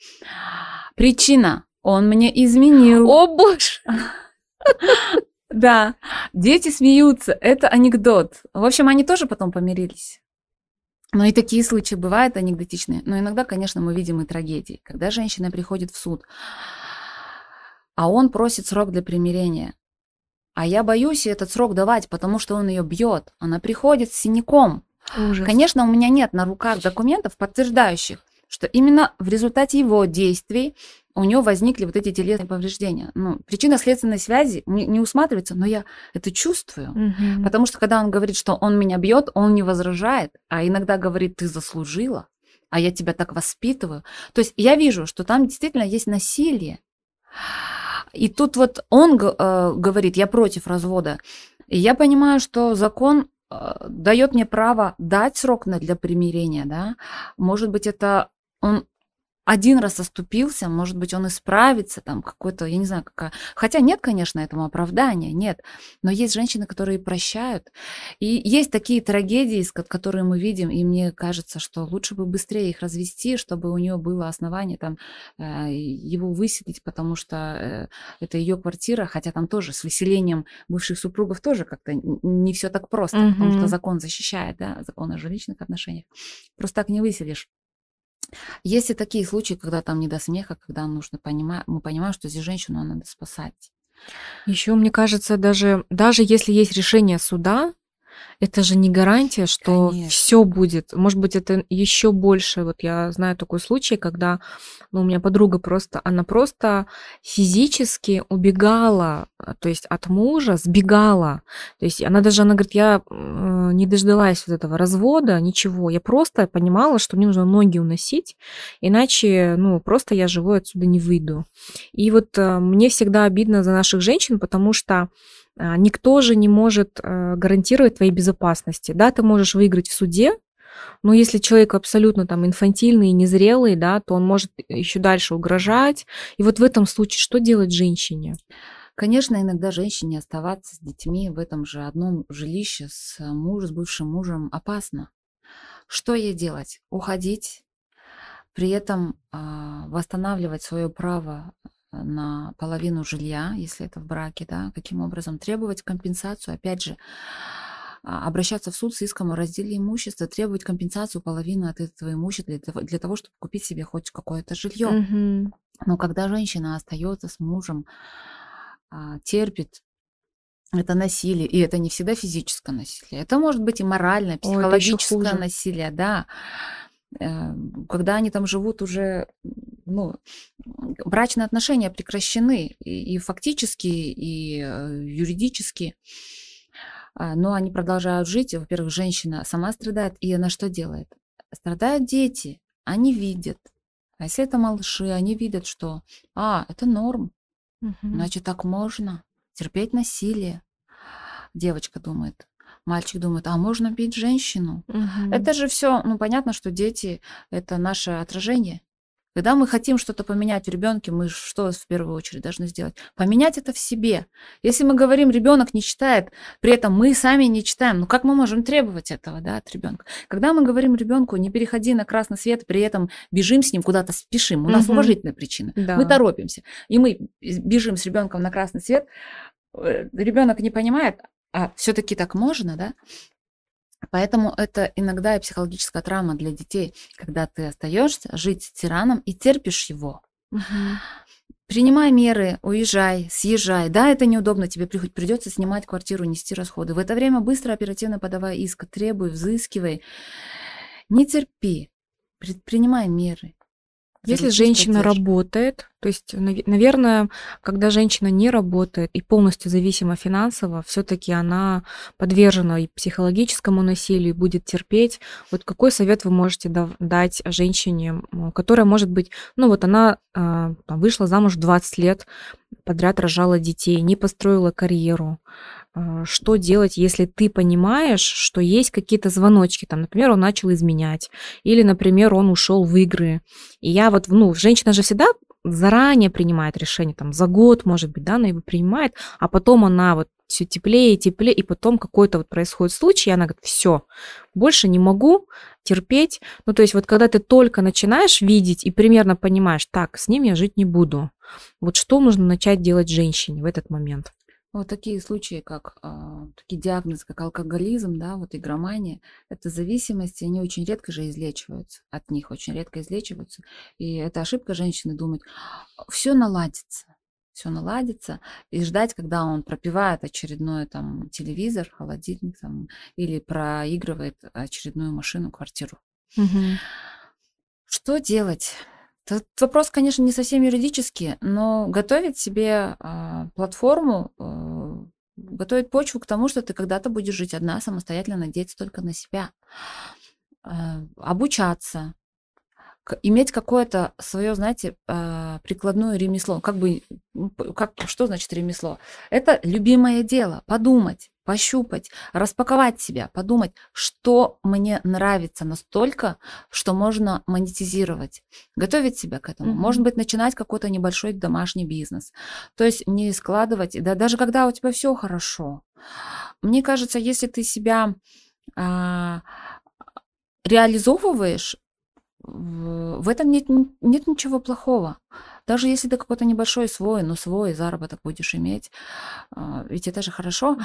Причина. Он мне изменил. О, боже! *laughs* Да, дети смеются, это анекдот. В общем, они тоже потом помирились. Но и такие случаи бывают анекдотичные. Но иногда, конечно, мы видим и трагедии. Когда женщина приходит в суд, а он просит срок для примирения. А я боюсь этот срок давать, потому что он ее бьет. Она приходит с синяком. Ужас. Конечно, у меня нет на руках документов, подтверждающих, что именно в результате его действий у него возникли вот эти телесные повреждения. Ну, причина следственной связи не, не усматривается, но я это чувствую. Мгм. Потому что когда он говорит, что он меня бьет, он не возражает, а иногда говорит, ты заслужила, а я тебя так воспитываю. То есть я вижу, что там действительно есть насилие. И тут вот он э, говорит, я против развода. И я понимаю, что закон э, дает мне право дать срок на- для примирения, да. Может быть, это он один раз оступился, может быть, он исправится, там какой-то, я не знаю, какая... Хотя нет, конечно, этому оправдания, нет. Но есть женщины, которые прощают. И есть такие трагедии, которые мы видим, и мне кажется, что лучше бы быстрее их развести, чтобы у нее было основание там э, его выселить, потому что э, это ее квартира, хотя там тоже с выселением бывших супругов тоже как-то не все так просто, потому что закон защищает, да, закон о жилищных отношениях. Просто так не выселишь. Есть и такие случаи, когда там не до смеха, когда нужно понимать, мы понимаем, что здесь женщину надо спасать. Еще, мне кажется, даже, даже если есть решение суда, это же не гарантия, что Конечно. все будет. Может быть, это еще больше. Вот я знаю такой случай, когда ну, у меня подруга просто, она просто физически убегала, а, то есть от мужа сбегала. То есть она даже, она говорит, я не дождалась вот этого развода, ничего. Я просто понимала, что мне нужно ноги уносить, иначе, ну, просто я живой отсюда не выйду. И вот э, мне всегда обидно за наших женщин, потому что никто же не может э, гарантировать твоей безопасности. Да, ты можешь выиграть в суде, но если человек абсолютно там инфантильный и незрелый, да, то он может еще дальше угрожать. И вот в этом случае что делать женщине? Конечно, иногда женщине оставаться с детьми в этом же одном жилище с мужем, с бывшим мужем опасно. Что ей делать? Уходить, при этом а, восстанавливать свое право на половину жилья, если это в браке, да, каким образом требовать компенсацию, опять же, а, обращаться в суд с иском о разделе имущества, требовать компенсацию половины от этого имущества для того, для того чтобы купить себе хоть какое-то жилье. Мгм. Но когда женщина остается с мужем, а, терпит это насилие, и это не всегда физическое насилие, это может быть и моральное, Ой, психологическое хуже. насилие, да. Э, Когда они там живут уже, ну, брачные отношения прекращены и, и фактически, и э, юридически, А, но они продолжают жить. Во-первых, женщина сама страдает, и она что делает? Страдают дети, они видят. А если это малыши, они видят, что, а, это норм, Мгм. Значит, так можно терпеть насилие. Девочка думает. Мальчик думает, а можно бить женщину? Мгм. Это же все, ну понятно, что дети это наше отражение. Когда мы хотим что-то поменять в ребенке, мы что в первую очередь должны сделать? Поменять это в себе. Если мы говорим, ребенок не читает, при этом мы сами не читаем, ну как мы можем требовать этого да, от ребенка? Когда мы говорим ребенку, не переходи на красный свет, при этом бежим с ним куда-то спешим, у нас Мгм. уважительные причины, Да. мы торопимся, и мы бежим с ребенком на красный свет, ребенок не понимает, а все-таки так можно, да? Поэтому это иногда и психологическая травма для детей, когда ты остаешься жить с тираном и терпишь его. Принимай меры, уезжай, съезжай. Да, это неудобно, тебе при- придется снимать квартиру, нести расходы. В это время быстро, оперативно подавай иск, требуй, взыскивай. Не терпи, предпринимай меры. Если женщина поддержкой. работает, то есть, наве- наверное, когда женщина не работает и полностью зависима финансово, все-таки она подвержена и психологическому насилию, и будет терпеть. Вот какой совет вы можете дать женщине, которая, может быть, ну вот она а, там, вышла замуж в 20 лет, подряд рожала детей, не построила карьеру. А, Что делать, если ты понимаешь, что есть какие-то звоночки, там, например, он начал изменять, или, например, он ушел в игры, и я вот, ну, женщина же всегда заранее принимает решение, там, за год, может быть, да, она его принимает, а потом она вот все теплее и теплее, и потом какой-то вот происходит случай, и она говорит, все, больше не могу терпеть. Ну, то есть вот когда ты только начинаешь видеть и примерно понимаешь, так, с ним я жить не буду, вот что нужно начать делать женщине в этот момент? Вот такие случаи, как а, такие диагнозы, как алкоголизм, да, вот игромания, это зависимости, они очень редко же излечиваются, от них очень редко излечиваются. И это ошибка женщины думать, все наладится, все наладится, и ждать, когда он пропивает очередной там телевизор, холодильник там, или проигрывает очередную машину, квартиру. Мгм. Что делать? Этот вопрос, конечно, не совсем юридический, но готовить себе а, платформу, а, готовить почву к тому, что ты когда-то будешь жить одна, самостоятельно надеяться только на себя, а, обучаться, иметь какое-то свое, знаете, а, прикладное ремесло. Как бы, как, что значит ремесло? Это любимое дело. Подумать, пощупать, распаковать себя, подумать, что мне нравится настолько, что можно монетизировать, готовить себя к этому. Mm-hmm. Может быть, начинать какой-то небольшой домашний бизнес. То есть не складывать, да, даже когда у тебя все хорошо. Мне кажется, если ты себя а, реализовываешь, в этом нет, нет ничего плохого. Даже если ты какой-то небольшой свой, но свой заработок будешь иметь, а, ведь это же хорошо.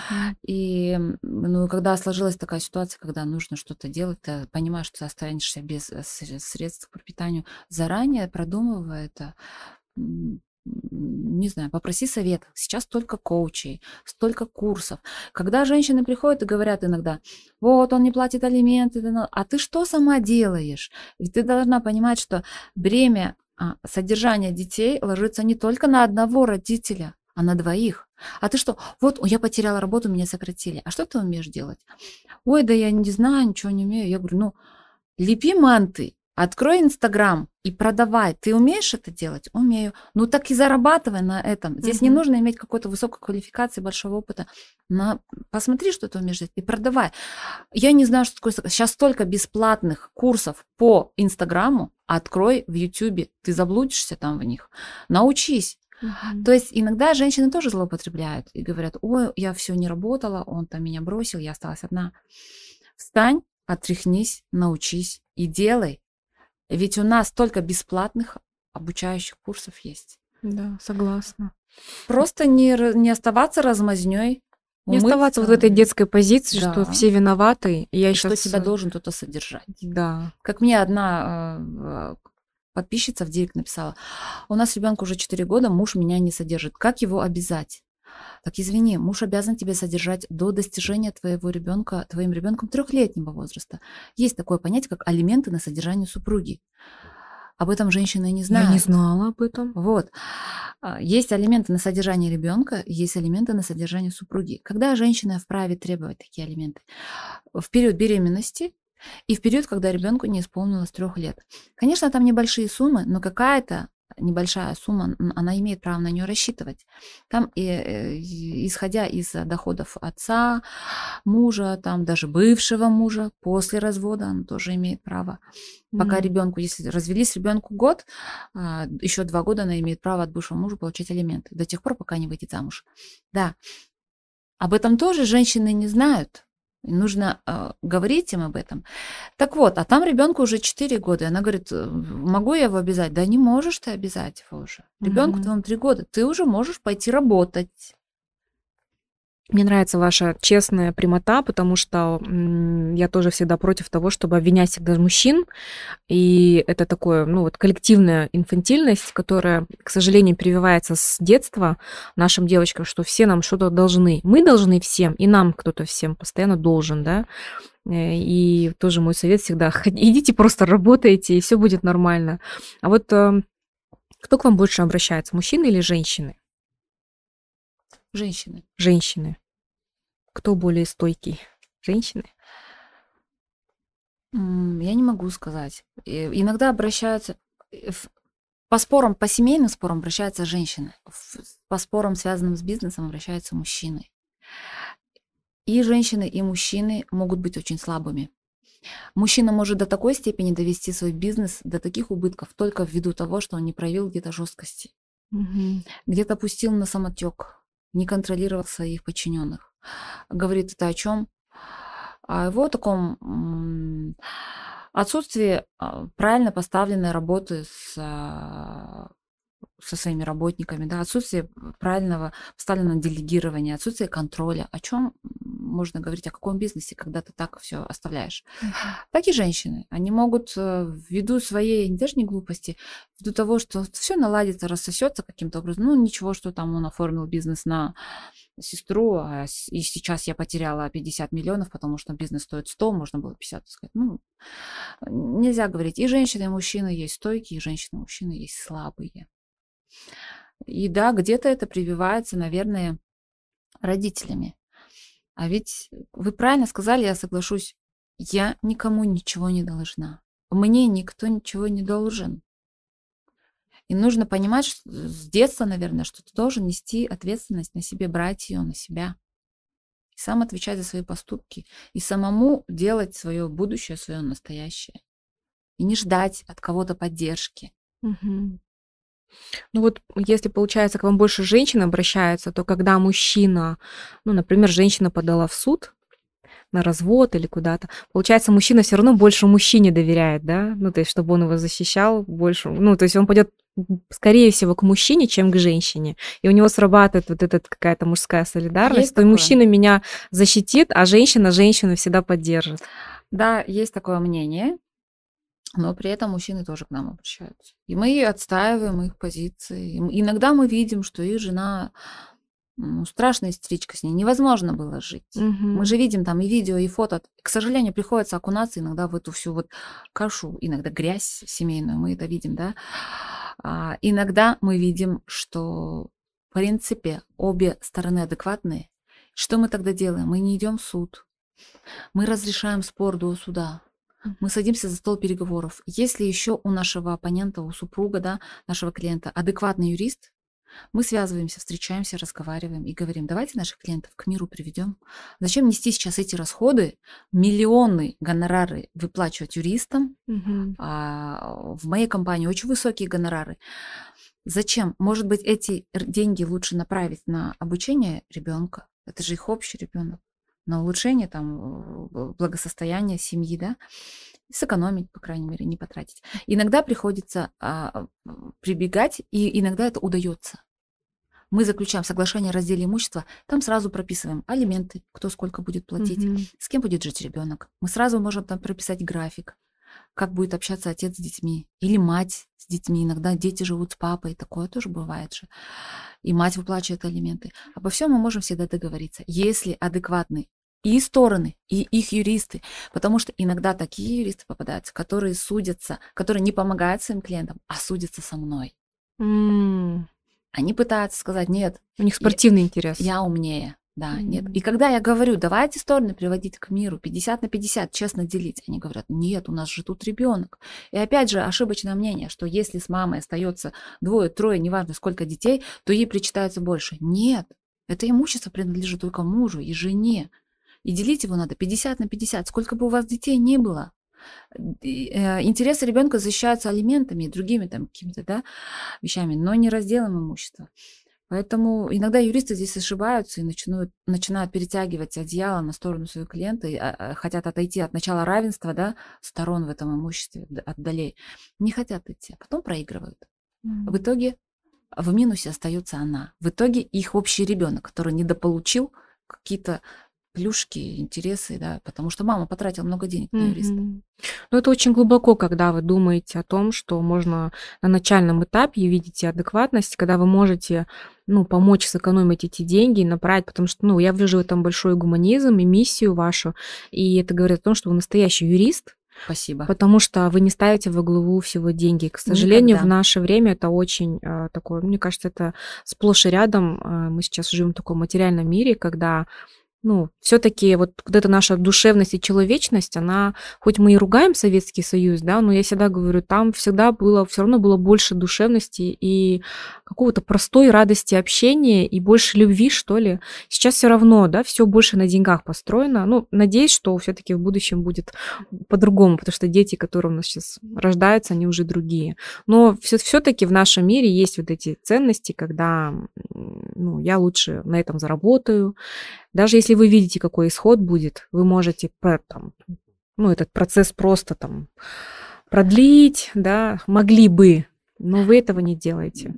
И ну, когда сложилась такая ситуация, когда нужно что-то делать, ты понимаешь, что ты останешься без э, средств к пропитанию, заранее продумывая это, не знаю, попроси совет. Сейчас столько коучей, столько курсов. Когда женщины приходят и говорят иногда, вот он не платит алименты, а ты что сама делаешь? Ведь ты должна понимать, что бремя а, содержания детей ложится не только на одного родителя, а на двоих. А ты что? Вот я потеряла работу, меня сократили. А что ты умеешь делать? Ой, да я не знаю, ничего не умею. Я говорю, ну, лепи манты, Открой Инстаграм и продавай. Ты умеешь это делать? Умею. Ну так и зарабатывай на этом. Здесь uh-huh. не нужно иметь какой-то высокой квалификации, большого опыта. Но посмотри, что ты умеешь делать, и продавай. Я не знаю, что такое. Сейчас столько бесплатных курсов по Инстаграму. Открой в Ютубе. Ты заблудишься там в них. Научись. Uh-huh. То есть иногда женщины тоже злоупотребляют и говорят, ой, я все не работала, он там меня бросил, я осталась одна. Встань, отряхнись, научись и делай. Ведь у нас только бесплатных обучающих курсов есть. Да, согласна. Просто не, не оставаться размазней. Не оставаться вот в этой детской позиции, да. что все виноваты. И я и сейчас... что тебя должен кто-то содержать. Да. Как мне одна э, подписчица в директ написала, у нас ребенку уже 4 года, муж меня не содержит. Как его обязать? Так извини, муж обязан тебя содержать до достижения твоего ребенка, твоим ребенком трехлетнего возраста. Есть такое понятие, как алименты на содержание супруги. Об этом женщины не знают. Я не знала об этом. Вот. А, есть алименты на содержание ребенка, есть алименты на содержание супруги. Когда женщина вправе требовать такие алименты? В период беременности и в период, когда ребенку не исполнилось трех лет. Конечно, там небольшие суммы, но какая-то небольшая сумма, она имеет право на нее рассчитывать. Там, э, исходя из доходов отца, мужа, там даже бывшего мужа, после развода, она тоже имеет право. Пока mm-hmm. ребенку, если развелись ребенку год, а, еще два года она имеет право от бывшего мужа получать алименты. До тех пор, пока не выйдет замуж. Да. Об этом тоже женщины не знают. Нужно э, говорить им об этом. Так вот, а там ребенку уже 4 года. И она говорит, «Э, могу я его обязать? Да не можешь ты обязать его уже. Ребенку mm-hmm. твоему 3 года. Ты уже можешь пойти работать. Мне нравится ваша честная прямота, потому что я тоже всегда против того, чтобы обвинять всегда мужчин. И это такое, ну вот коллективная инфантильность, которая, к сожалению, прививается с детства нашим девочкам, что все нам что-то должны. Мы должны всем, и нам кто-то всем постоянно должен, да. Э, и тоже мой совет всегда, *laughs* идите просто работайте, и все будет нормально. А вот эм, кто к вам больше обращается, мужчины или женщины? Женщины. Женщины. Кто более стойкий? Женщины? Я не могу сказать. Иногда обращаются э, по спорам, по семейным спорам обращаются женщины. По спорам, связанным с бизнесом, обращаются мужчины. И женщины, и мужчины могут быть очень слабыми. Мужчина может до такой степени довести свой бизнес до таких убытков только ввиду того, что он не проявил где-то жесткости, угу. где-то пустил на самотек, не контролировал своих подчиненных. Говорит это о чем? О его таком отсутствии а, правильно поставленной работы с а, со своими работниками, да, отсутствие правильного поставленного делегирования, отсутствие контроля. О чем можно говорить, о каком бизнесе, когда ты так все оставляешь? Uh-huh. Так и женщины. Они могут э, ввиду своей, даже не глупости, ввиду того, что все наладится, рассосется каким-то образом, ну ничего, что там он оформил бизнес на сестру, а и сейчас я потеряла 50 миллионов, потому что бизнес стоит 100, можно было 50 сказать. Ну, нельзя говорить, и женщины, и мужчины есть стойкие, и женщины, и мужчины есть слабые. И да, где-то это прививается, наверное, родителями. А ведь вы правильно сказали, я соглашусь, я никому ничего не должна. Мне никто ничего не должен. И нужно понимать что с детства, наверное, что ты должен нести ответственность на себе, брать ее на себя. И сам отвечать за свои поступки. И самому делать свое будущее, свое настоящее. И не ждать от кого-то поддержки. Угу. Ну вот, если, получается, к вам больше женщин обращаются, то когда мужчина, ну, например, женщина подала в суд на развод или куда-то, получается, мужчина все равно больше мужчине доверяет, да? Ну, то есть, чтобы он его защищал больше. Ну, то есть он пойдет скорее всего, к мужчине, чем к женщине. И у него срабатывает вот эта какая-то мужская солидарность, есть то такое. мужчина меня защитит, а женщина женщину всегда поддержит. Да, есть такое мнение, но при этом мужчины тоже к нам обращаются. И мы отстаиваем их позиции. Иногда мы видим, что их жена ну, страшная истеричка с ней, невозможно было жить. Угу. Мы же видим там и видео, и фото. К сожалению, приходится окунаться иногда в эту всю вот кашу, иногда грязь семейную, мы это видим, да. А, иногда мы видим, что, в принципе, обе стороны адекватные. Что мы тогда делаем? Мы не идем в суд. Мы разрешаем спор до суда. Мы садимся за стол переговоров. Если еще у нашего оппонента, у супруга, да, нашего клиента адекватный юрист, мы связываемся, встречаемся, разговариваем и говорим, давайте наших клиентов к миру приведем. Зачем нести сейчас эти расходы, миллионы гонорары выплачивать юристам? Угу. А, в моей компании очень высокие гонорары. Зачем? Может быть, эти деньги лучше направить на обучение ребенка? Это же их общий ребенок. На улучшение там благосостояния семьи, да? сэкономить, по крайней мере, не потратить. Иногда приходится а, прибегать, и иногда это удается. Мы заключаем соглашение о разделе имущества, там сразу прописываем алименты, кто сколько будет платить, угу. с кем будет жить ребенок. Мы сразу можем там прописать график, как будет общаться отец с детьми или мать с детьми. Иногда дети живут с папой, такое тоже бывает же. И мать выплачивает алименты. Обо всем мы можем всегда договориться, если адекватный и стороны, и их юристы. Потому что иногда такие юристы попадаются, которые судятся, которые не помогают своим клиентам, а судятся со мной. Mm. Они пытаются сказать, нет. У них спортивный я, интерес. Я умнее. Да, mm. нет. И когда я говорю, давайте стороны приводить к миру, 50 на 50, честно делить, они говорят, нет, у нас же тут ребенок. И опять же, ошибочное мнение, что если с мамой остается двое, трое, неважно сколько детей, то ей причитается больше. Нет, это имущество принадлежит только мужу и жене. И делить его надо 50 на 50, сколько бы у вас детей не было. Э, интересы ребенка защищаются алиментами и другими там какими-то да, вещами, но не разделом имущества. Поэтому иногда юристы здесь ошибаются и начинают, начинают перетягивать одеяло на сторону своего клиента и а, а, хотят отойти от начала равенства да, сторон в этом имуществе, от долей. Не хотят идти, а потом проигрывают. Mm-hmm. В итоге в минусе остается она. В итоге их общий ребенок, который недополучил какие-то плюшки, интересы, да, потому что мама потратила много денег на юриста. Mm-hmm. Ну, это очень глубоко, когда вы думаете о том, что можно на начальном этапе видите адекватность, когда вы можете, ну, помочь сэкономить эти деньги и направить, потому что, ну, я вижу в этом большой гуманизм и миссию вашу, и это говорит о том, что вы настоящий юрист, Спасибо. Потому что вы не ставите во главу всего деньги. К сожалению, Никогда. в наше время это очень э, такое, мне кажется, это сплошь и рядом. Э, мы сейчас живем в таком материальном мире, когда ну, все-таки вот, вот эта наша душевность и человечность, она, хоть мы и ругаем Советский Союз, да, но я всегда говорю, там всегда было, все равно было больше душевности и какого-то простой радости общения и больше любви, что ли. Сейчас все равно, да, все больше на деньгах построено. Ну, надеюсь, что все-таки в будущем будет по-другому, потому что дети, которые у нас сейчас рождаются, они уже другие. Но все-таки в нашем мире есть вот эти ценности, когда ну, я лучше на этом заработаю, даже если вы видите, какой исход будет, вы можете там, ну, этот процесс просто там продлить, да, могли бы, но вы этого не делаете.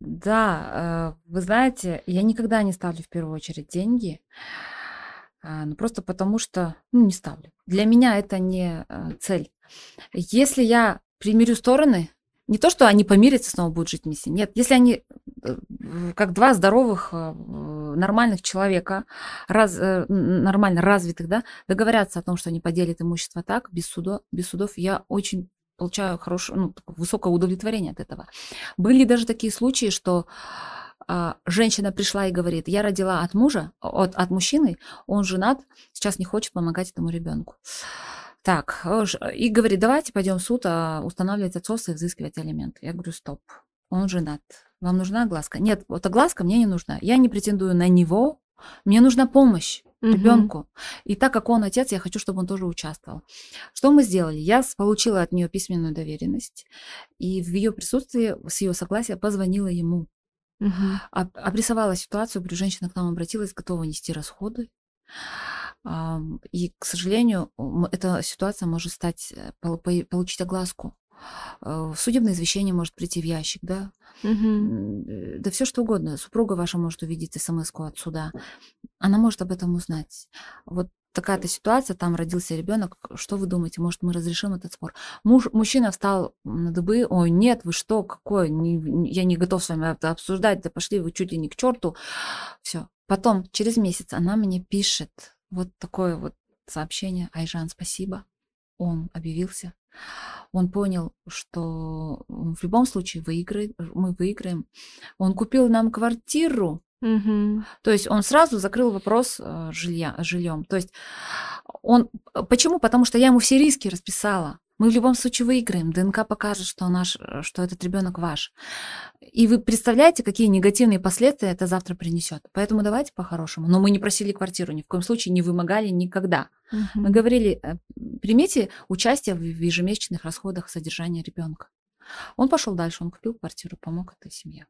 Да, э, вы знаете, я никогда не ставлю в первую очередь деньги, а, ну просто потому что, ну, не ставлю. Для меня это не э, цель. Если я примирю стороны, не то, что они помирятся, снова будут жить вместе. Нет, если они э, как два здоровых, э, нормальных человека, раз, э, нормально развитых, да, договорятся о том, что они поделят имущество так, без, судо, без судов, я очень получаю хорошее, ну, высокое удовлетворение от этого. Были даже такие случаи, что а, женщина пришла и говорит, я родила от мужа, от, от мужчины, он женат, сейчас не хочет помогать этому ребенку. Так, и говорит, давайте пойдем в суд а, устанавливать отцовство и взыскивать алименты. Я говорю, стоп, он женат. Вам нужна огласка? Нет, вот огласка мне не нужна. Я не претендую на него, мне нужна помощь угу. ребенку. И так как он отец, я хочу, чтобы он тоже участвовал. Что мы сделали? Я получила от нее письменную доверенность, и в ее присутствии, с ее согласия, позвонила ему. Угу. Обрисовала ситуацию, говорю, женщина к нам обратилась, готова нести расходы. И, к сожалению, эта ситуация может стать, э, получить огласку. Э, судебное извещение может прийти в ящик, да? Угу. Да все что угодно. Супруга ваша может увидеть смс от суда. Она может об этом узнать. Вот такая-то ситуация, там родился ребенок, что вы думаете, может, мы разрешим этот спор? Муж, мужчина встал на дыбы, ой, нет, вы что, какое, не, я не готов с вами это обсуждать, да пошли вы чуть ли не к черту. Все. Потом, через месяц, она мне пишет вот такое вот сообщение, Айжан, спасибо, он объявился, он понял, что в любом случае выиграет, мы выиграем. Он купил нам квартиру, угу. то есть он сразу закрыл вопрос э, жилья, жильем. То есть он, почему? Потому что я ему все риски расписала. Мы в любом случае выиграем. ДНК покажет, что, наш, что этот ребенок ваш. И вы представляете, какие негативные последствия это завтра принесет. Поэтому давайте по-хорошему. Но мы не просили квартиру, ни в коем случае не вымогали никогда. Угу. Мы говорили, э, примите участие в ежемесячных расходах содержания ребенка. Он пошел дальше, он купил квартиру, помог этой семье.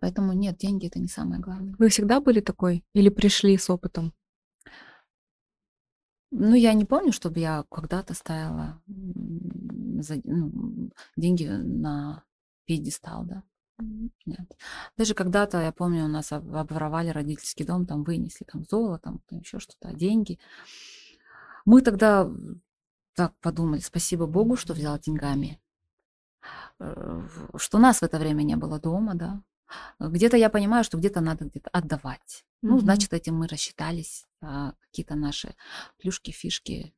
Поэтому нет, деньги это не самое главное. Вы всегда были такой или пришли с опытом? Ну, я не помню, чтобы я когда-то ставила за, ну, деньги на пьедестал, да. Нет. Даже когда-то, я помню, у нас обворовали родительский дом, там вынесли там золото, там еще что-то, деньги. Мы тогда так подумали, спасибо Богу, что взял деньгами, э, что нас в это время не было дома, да. Где-то я понимаю, что где-то надо где-то отдавать. Ну, значит, этим мы рассчитались. А какие-то наши плюшки, фишки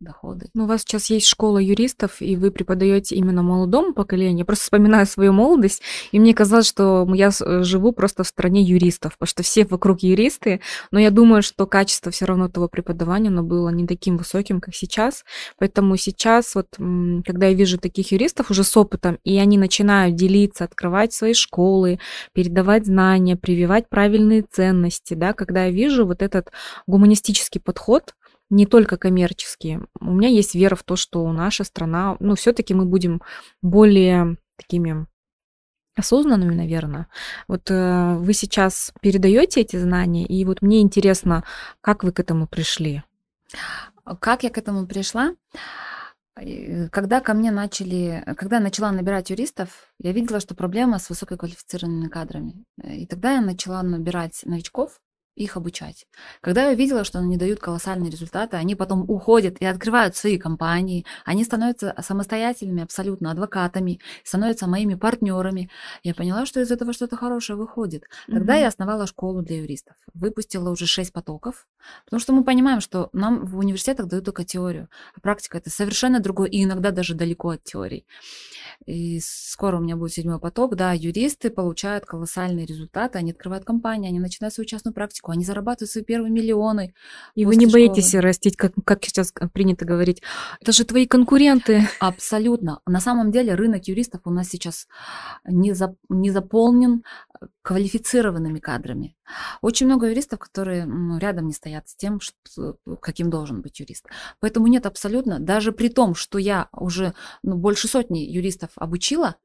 доходы. Ну, у вас сейчас есть школа юристов, и вы преподаете именно молодому поколению. Я просто вспоминаю свою молодость, и мне казалось, что я э, живу просто в стране юристов, потому что все вокруг юристы, но я думаю, что качество все равно того преподавания, оно было не таким высоким, как сейчас. Поэтому сейчас, вот, когда я вижу таких юристов уже с опытом, и они начинают делиться, открывать свои школы, передавать знания, прививать правильные ценности, да, когда я вижу вот этот гуманистический подход, не только коммерческие. У меня есть вера в то, что наша страна, ну, все-таки мы будем более такими осознанными, наверное. Вот э, вы сейчас передаете эти знания, и вот мне интересно, как вы к этому пришли? Как я к этому пришла? Когда ко мне начали, когда я начала набирать юристов, я видела, что проблема с высококвалифицированными кадрами. И тогда я начала набирать новичков, их обучать. Когда я видела, что они дают колоссальные результаты, они потом уходят и открывают свои компании, они становятся самостоятельными абсолютно адвокатами, становятся моими партнерами, я поняла, что из этого что-то хорошее выходит. Тогда mm-hmm. я основала школу для юристов, выпустила уже шесть потоков, потому что мы понимаем, что нам в университетах дают только теорию, а практика это совершенно другое и иногда даже далеко от теории. И скоро у меня будет седьмой поток, да, юристы получают колоссальные результаты, они открывают компании, они начинают свою частную практику, они зарабатывают свои первые миллионы. И вы не боитесь школы. растить, как, как сейчас принято говорить, это же твои конкуренты. Абсолютно. На самом деле рынок юристов у нас сейчас не, за, не заполнен квалифицированными кадрами. Очень много юристов, которые ну, рядом не стоят с тем, что, каким должен быть юрист. Поэтому нет абсолютно, даже при том, что я уже ну, больше сотни юристов обучила,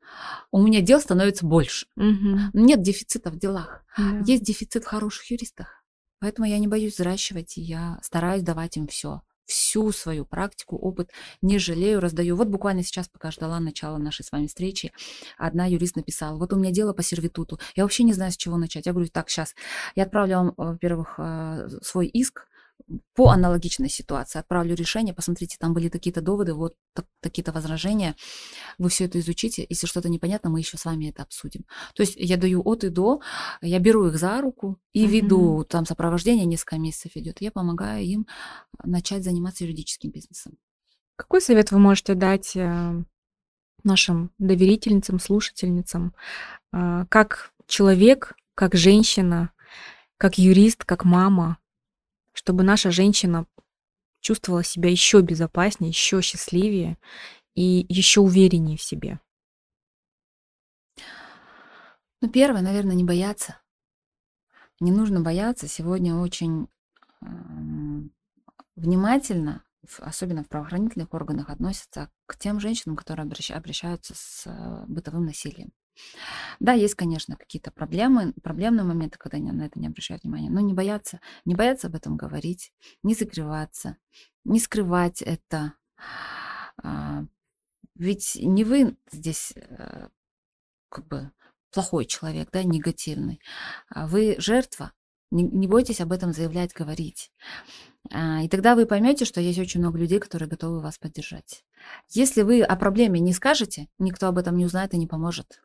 у меня дел становится больше. Угу. Нет дефицита в делах. Да. Есть дефицит в хороших юристах. Поэтому я не боюсь взращивать, и я стараюсь давать им все всю свою практику, опыт, не жалею, раздаю. Вот буквально сейчас, пока ждала начала нашей с вами встречи, одна юрист написала, вот у меня дело по сервитуту, я вообще не знаю, с чего начать. Я говорю, так, сейчас, я отправлю вам, во-первых, э, свой иск, по аналогичной ситуации отправлю решение, посмотрите, там были такие-то доводы, вот так, такие-то возражения, вы все это изучите, если что-то непонятно, мы еще с вами это обсудим. То есть я даю от и до, я беру их за руку и mm-hmm. веду, там сопровождение несколько месяцев идет, я помогаю им начать заниматься юридическим бизнесом. Какой совет вы можете дать э, нашим доверительницам, слушательницам, э, как человек, как женщина, как юрист, как мама, чтобы наша женщина чувствовала себя еще безопаснее, еще счастливее и еще увереннее в себе? Ну, первое, наверное, не бояться. Не нужно бояться. Сегодня очень э, внимательно, особенно в правоохранительных органах, относятся к тем женщинам, которые обращаются с э, бытовым насилием. Да, есть, конечно, какие-то проблемы, проблемные моменты, когда они на это не обращают внимания, но не бояться, не бояться об этом говорить, не закрываться, не скрывать это. А, ведь не вы здесь э, как бы плохой человек, да, негативный. А вы жертва. Не, не бойтесь об этом заявлять, говорить. А, и тогда вы поймете, что есть очень много людей, которые готовы вас поддержать. Если вы о проблеме не скажете, никто об этом не узнает и не поможет.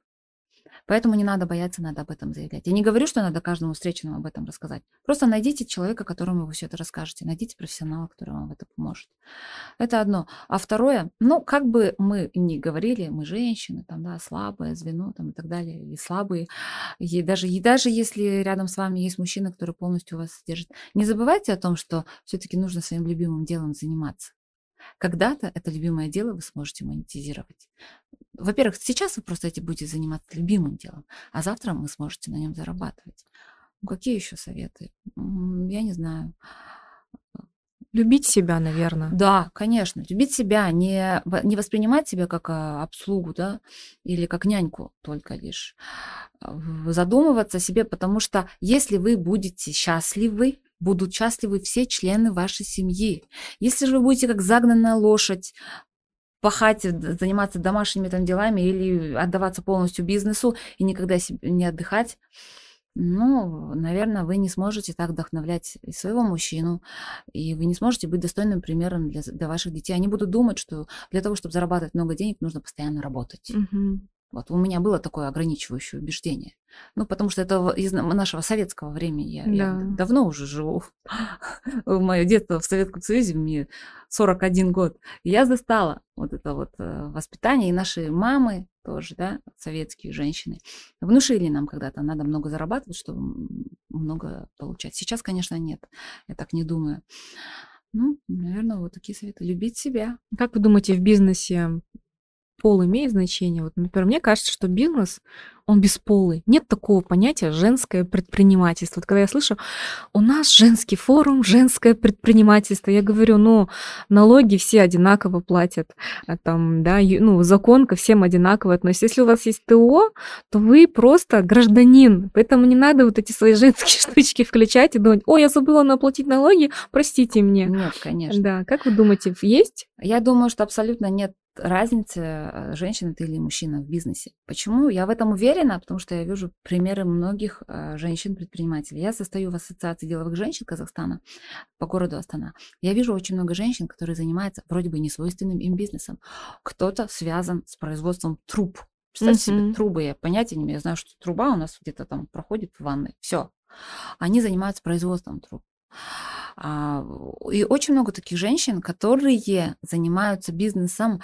Поэтому не надо бояться, надо об этом заявлять. Я не говорю, что надо каждому встречному об этом рассказать. Просто найдите человека, которому вы все это расскажете. Найдите профессионала, который вам в это поможет. Это одно. А второе, ну, как бы мы ни говорили, мы женщины, там, да, слабое звено, там, и так далее, и слабые. И даже, и даже если рядом с вами есть мужчина, который полностью вас содержит, не забывайте о том, что все-таки нужно своим любимым делом заниматься. Когда-то это любимое дело вы сможете монетизировать. Во-первых, сейчас вы просто эти будете заниматься любимым делом, а завтра вы сможете на нем зарабатывать. Ну, какие еще советы? Я не знаю. Любить себя, наверное. Да, конечно. Любить себя, не, не воспринимать себя как а, обслугу, да, или как няньку только лишь. Задумываться о себе, потому что если вы будете счастливы, будут счастливы все члены вашей семьи. Если же вы будете как загнанная лошадь, пахать, заниматься домашними там делами или отдаваться полностью бизнесу и никогда не отдыхать, ну, наверное, вы не сможете так вдохновлять и своего мужчину, и вы не сможете быть достойным примером для, для ваших детей. Они будут думать, что для того, чтобы зарабатывать много денег, нужно постоянно работать. Угу. Вот у меня было такое ограничивающее убеждение. Ну, потому что это из нашего советского времени. Я, да. я давно уже живу. *laughs* В мое детство в Советском Союзе мне 41 год. И я застала вот это вот э, воспитание. И наши мамы тоже, да, советские женщины, внушили нам когда-то, надо много зарабатывать, чтобы много получать. Сейчас, конечно, нет. Я так не думаю. Ну, наверное, вот такие советы. Любить себя. Как вы думаете, в бизнесе пол имеет значение? Вот, например, мне кажется, что бизнес он бесполый. Нет такого понятия женское предпринимательство. Вот когда я слышу, у нас женский форум, женское предпринимательство, я говорю, ну, налоги все одинаково платят, а там, да, ну, закон ко всем одинаково относится. Если у вас есть ТО, то вы просто гражданин, поэтому не надо вот эти свои женские *laughs* штучки включать и думать, ой, я забыла наплатить налоги, простите мне. Нет, конечно. Да, как вы думаете, есть? Я думаю, что абсолютно нет разницы, э, женщина ты или мужчина в бизнесе. Почему? Я в этом уверена, потому что я вижу примеры многих э, женщин-предпринимателей. Я состою в Ассоциации деловых женщин Казахстана по городу Астана. Я вижу очень много женщин, которые занимаются вроде бы несвойственным им бизнесом. Кто-то связан с производством труб. Представьте mm-hmm. себе, трубы, я понятия не имею. Я знаю, что труба у нас где-то там проходит в ванной. Все. Они занимаются производством труб. А, и очень много таких женщин, которые занимаются бизнесом,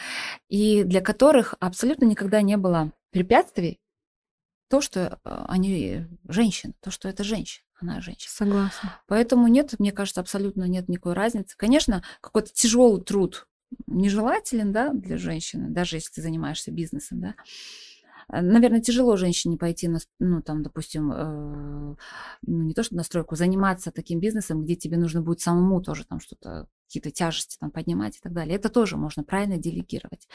и для которых абсолютно никогда не было препятствий то, что а, они женщины, то, что это женщина, она женщина. Согласна. Поэтому нет, мне кажется, абсолютно нет никакой разницы. Конечно, какой-то тяжелый труд нежелателен, да, для женщины, даже если ты занимаешься бизнесом, да. Э, наверное, тяжело женщине пойти на, ну, там, допустим, э, ну, не то что на стройку, заниматься таким бизнесом, где тебе нужно будет самому тоже там что-то какие-то тяжести там поднимать и так далее. Это тоже можно правильно делегировать.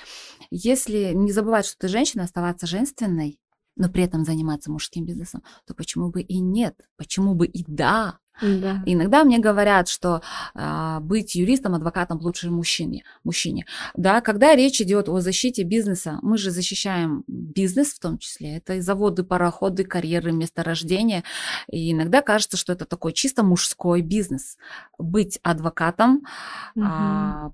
Если не забывать, что ты женщина, оставаться женственной, но при этом заниматься мужским бизнесом, то почему бы и нет? Почему бы и да? Да. Иногда мне говорят, что а, быть юристом, адвокатом лучше мужчине, мужчине. Да, когда речь идет о защите бизнеса, мы же защищаем бизнес в том числе. Это и заводы, пароходы, карьеры, месторождения. И иногда кажется, что это такой чисто мужской бизнес. Быть адвокатом, а,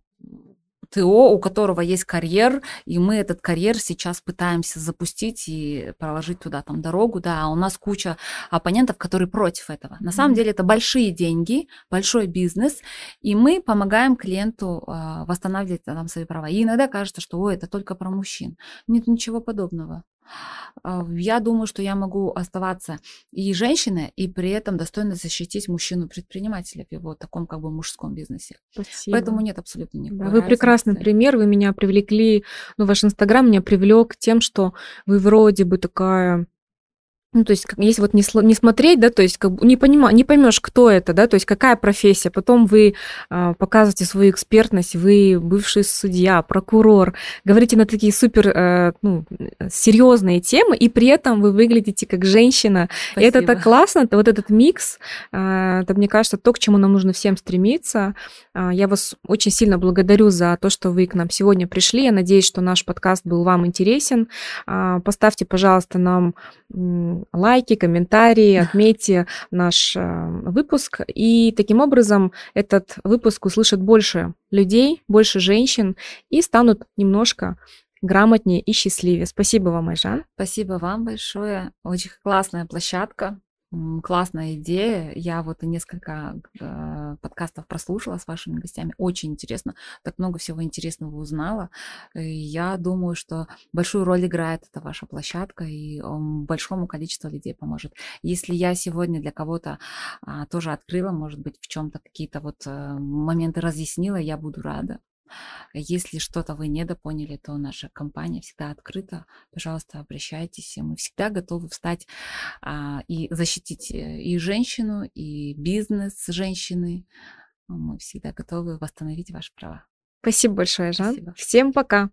ТО, у которого есть карьер, и мы этот карьер сейчас пытаемся запустить и проложить туда там дорогу, да, а у нас куча оппонентов, которые против этого. На самом Мгм. деле это большие деньги, большой бизнес, и мы помогаем клиенту а, восстанавливать там свои права. И иногда кажется, что, ой, это только про мужчин. Нет ничего подобного. А, Я думаю, что я могу оставаться и женщиной, и при этом достойно защитить мужчину-предпринимателя в его таком как бы мужском бизнесе. Спасибо. Поэтому нет абсолютно никакой Да, вы прекрасный пример, вы меня привлекли, ну, ваш Инстаграм меня привлек тем, что вы вроде бы такая, ну, то есть, если вот не, сло- не смотреть, да, то есть, как бы не, понима, не поймешь, кто это, да, то есть, какая профессия, потом вы а, показываете свою экспертность, вы бывший судья, прокурор, говорите на такие супер, э, ну, серьезные темы, и при этом вы выглядите как женщина, и это так классно, это вот этот микс, а, это, мне кажется, то, к чему нам нужно всем стремиться. А, Я вас очень сильно благодарю за то, что вы к нам сегодня пришли. Я надеюсь, что наш подкаст был вам интересен. А, Поставьте, пожалуйста, нам лайки, комментарии, *laughs* отметьте наш а, выпуск. И таким образом этот выпуск услышит больше людей, больше женщин и станут немножко грамотнее и счастливее. Спасибо вам, Айжан. Спасибо вам большое. Очень классная площадка. Классная идея. Я вот несколько э, подкастов прослушала с вашими гостями. Очень интересно. Так много всего интересного узнала. И я думаю, что большую роль играет эта ваша площадка и м, большому количеству людей поможет. Если я сегодня для кого-то а, тоже открыла, может быть, в чем-то какие-то вот э, моменты разъяснила, я буду рада. Если что-то вы недопоняли, то наша компания всегда открыта. Пожалуйста, обращайтесь. Мы всегда готовы встать а, и защитить э, и женщину, и бизнес женщины. Мы всегда готовы восстановить ваши права. Спасибо большое, Айжан. Спасибо. Всем пока.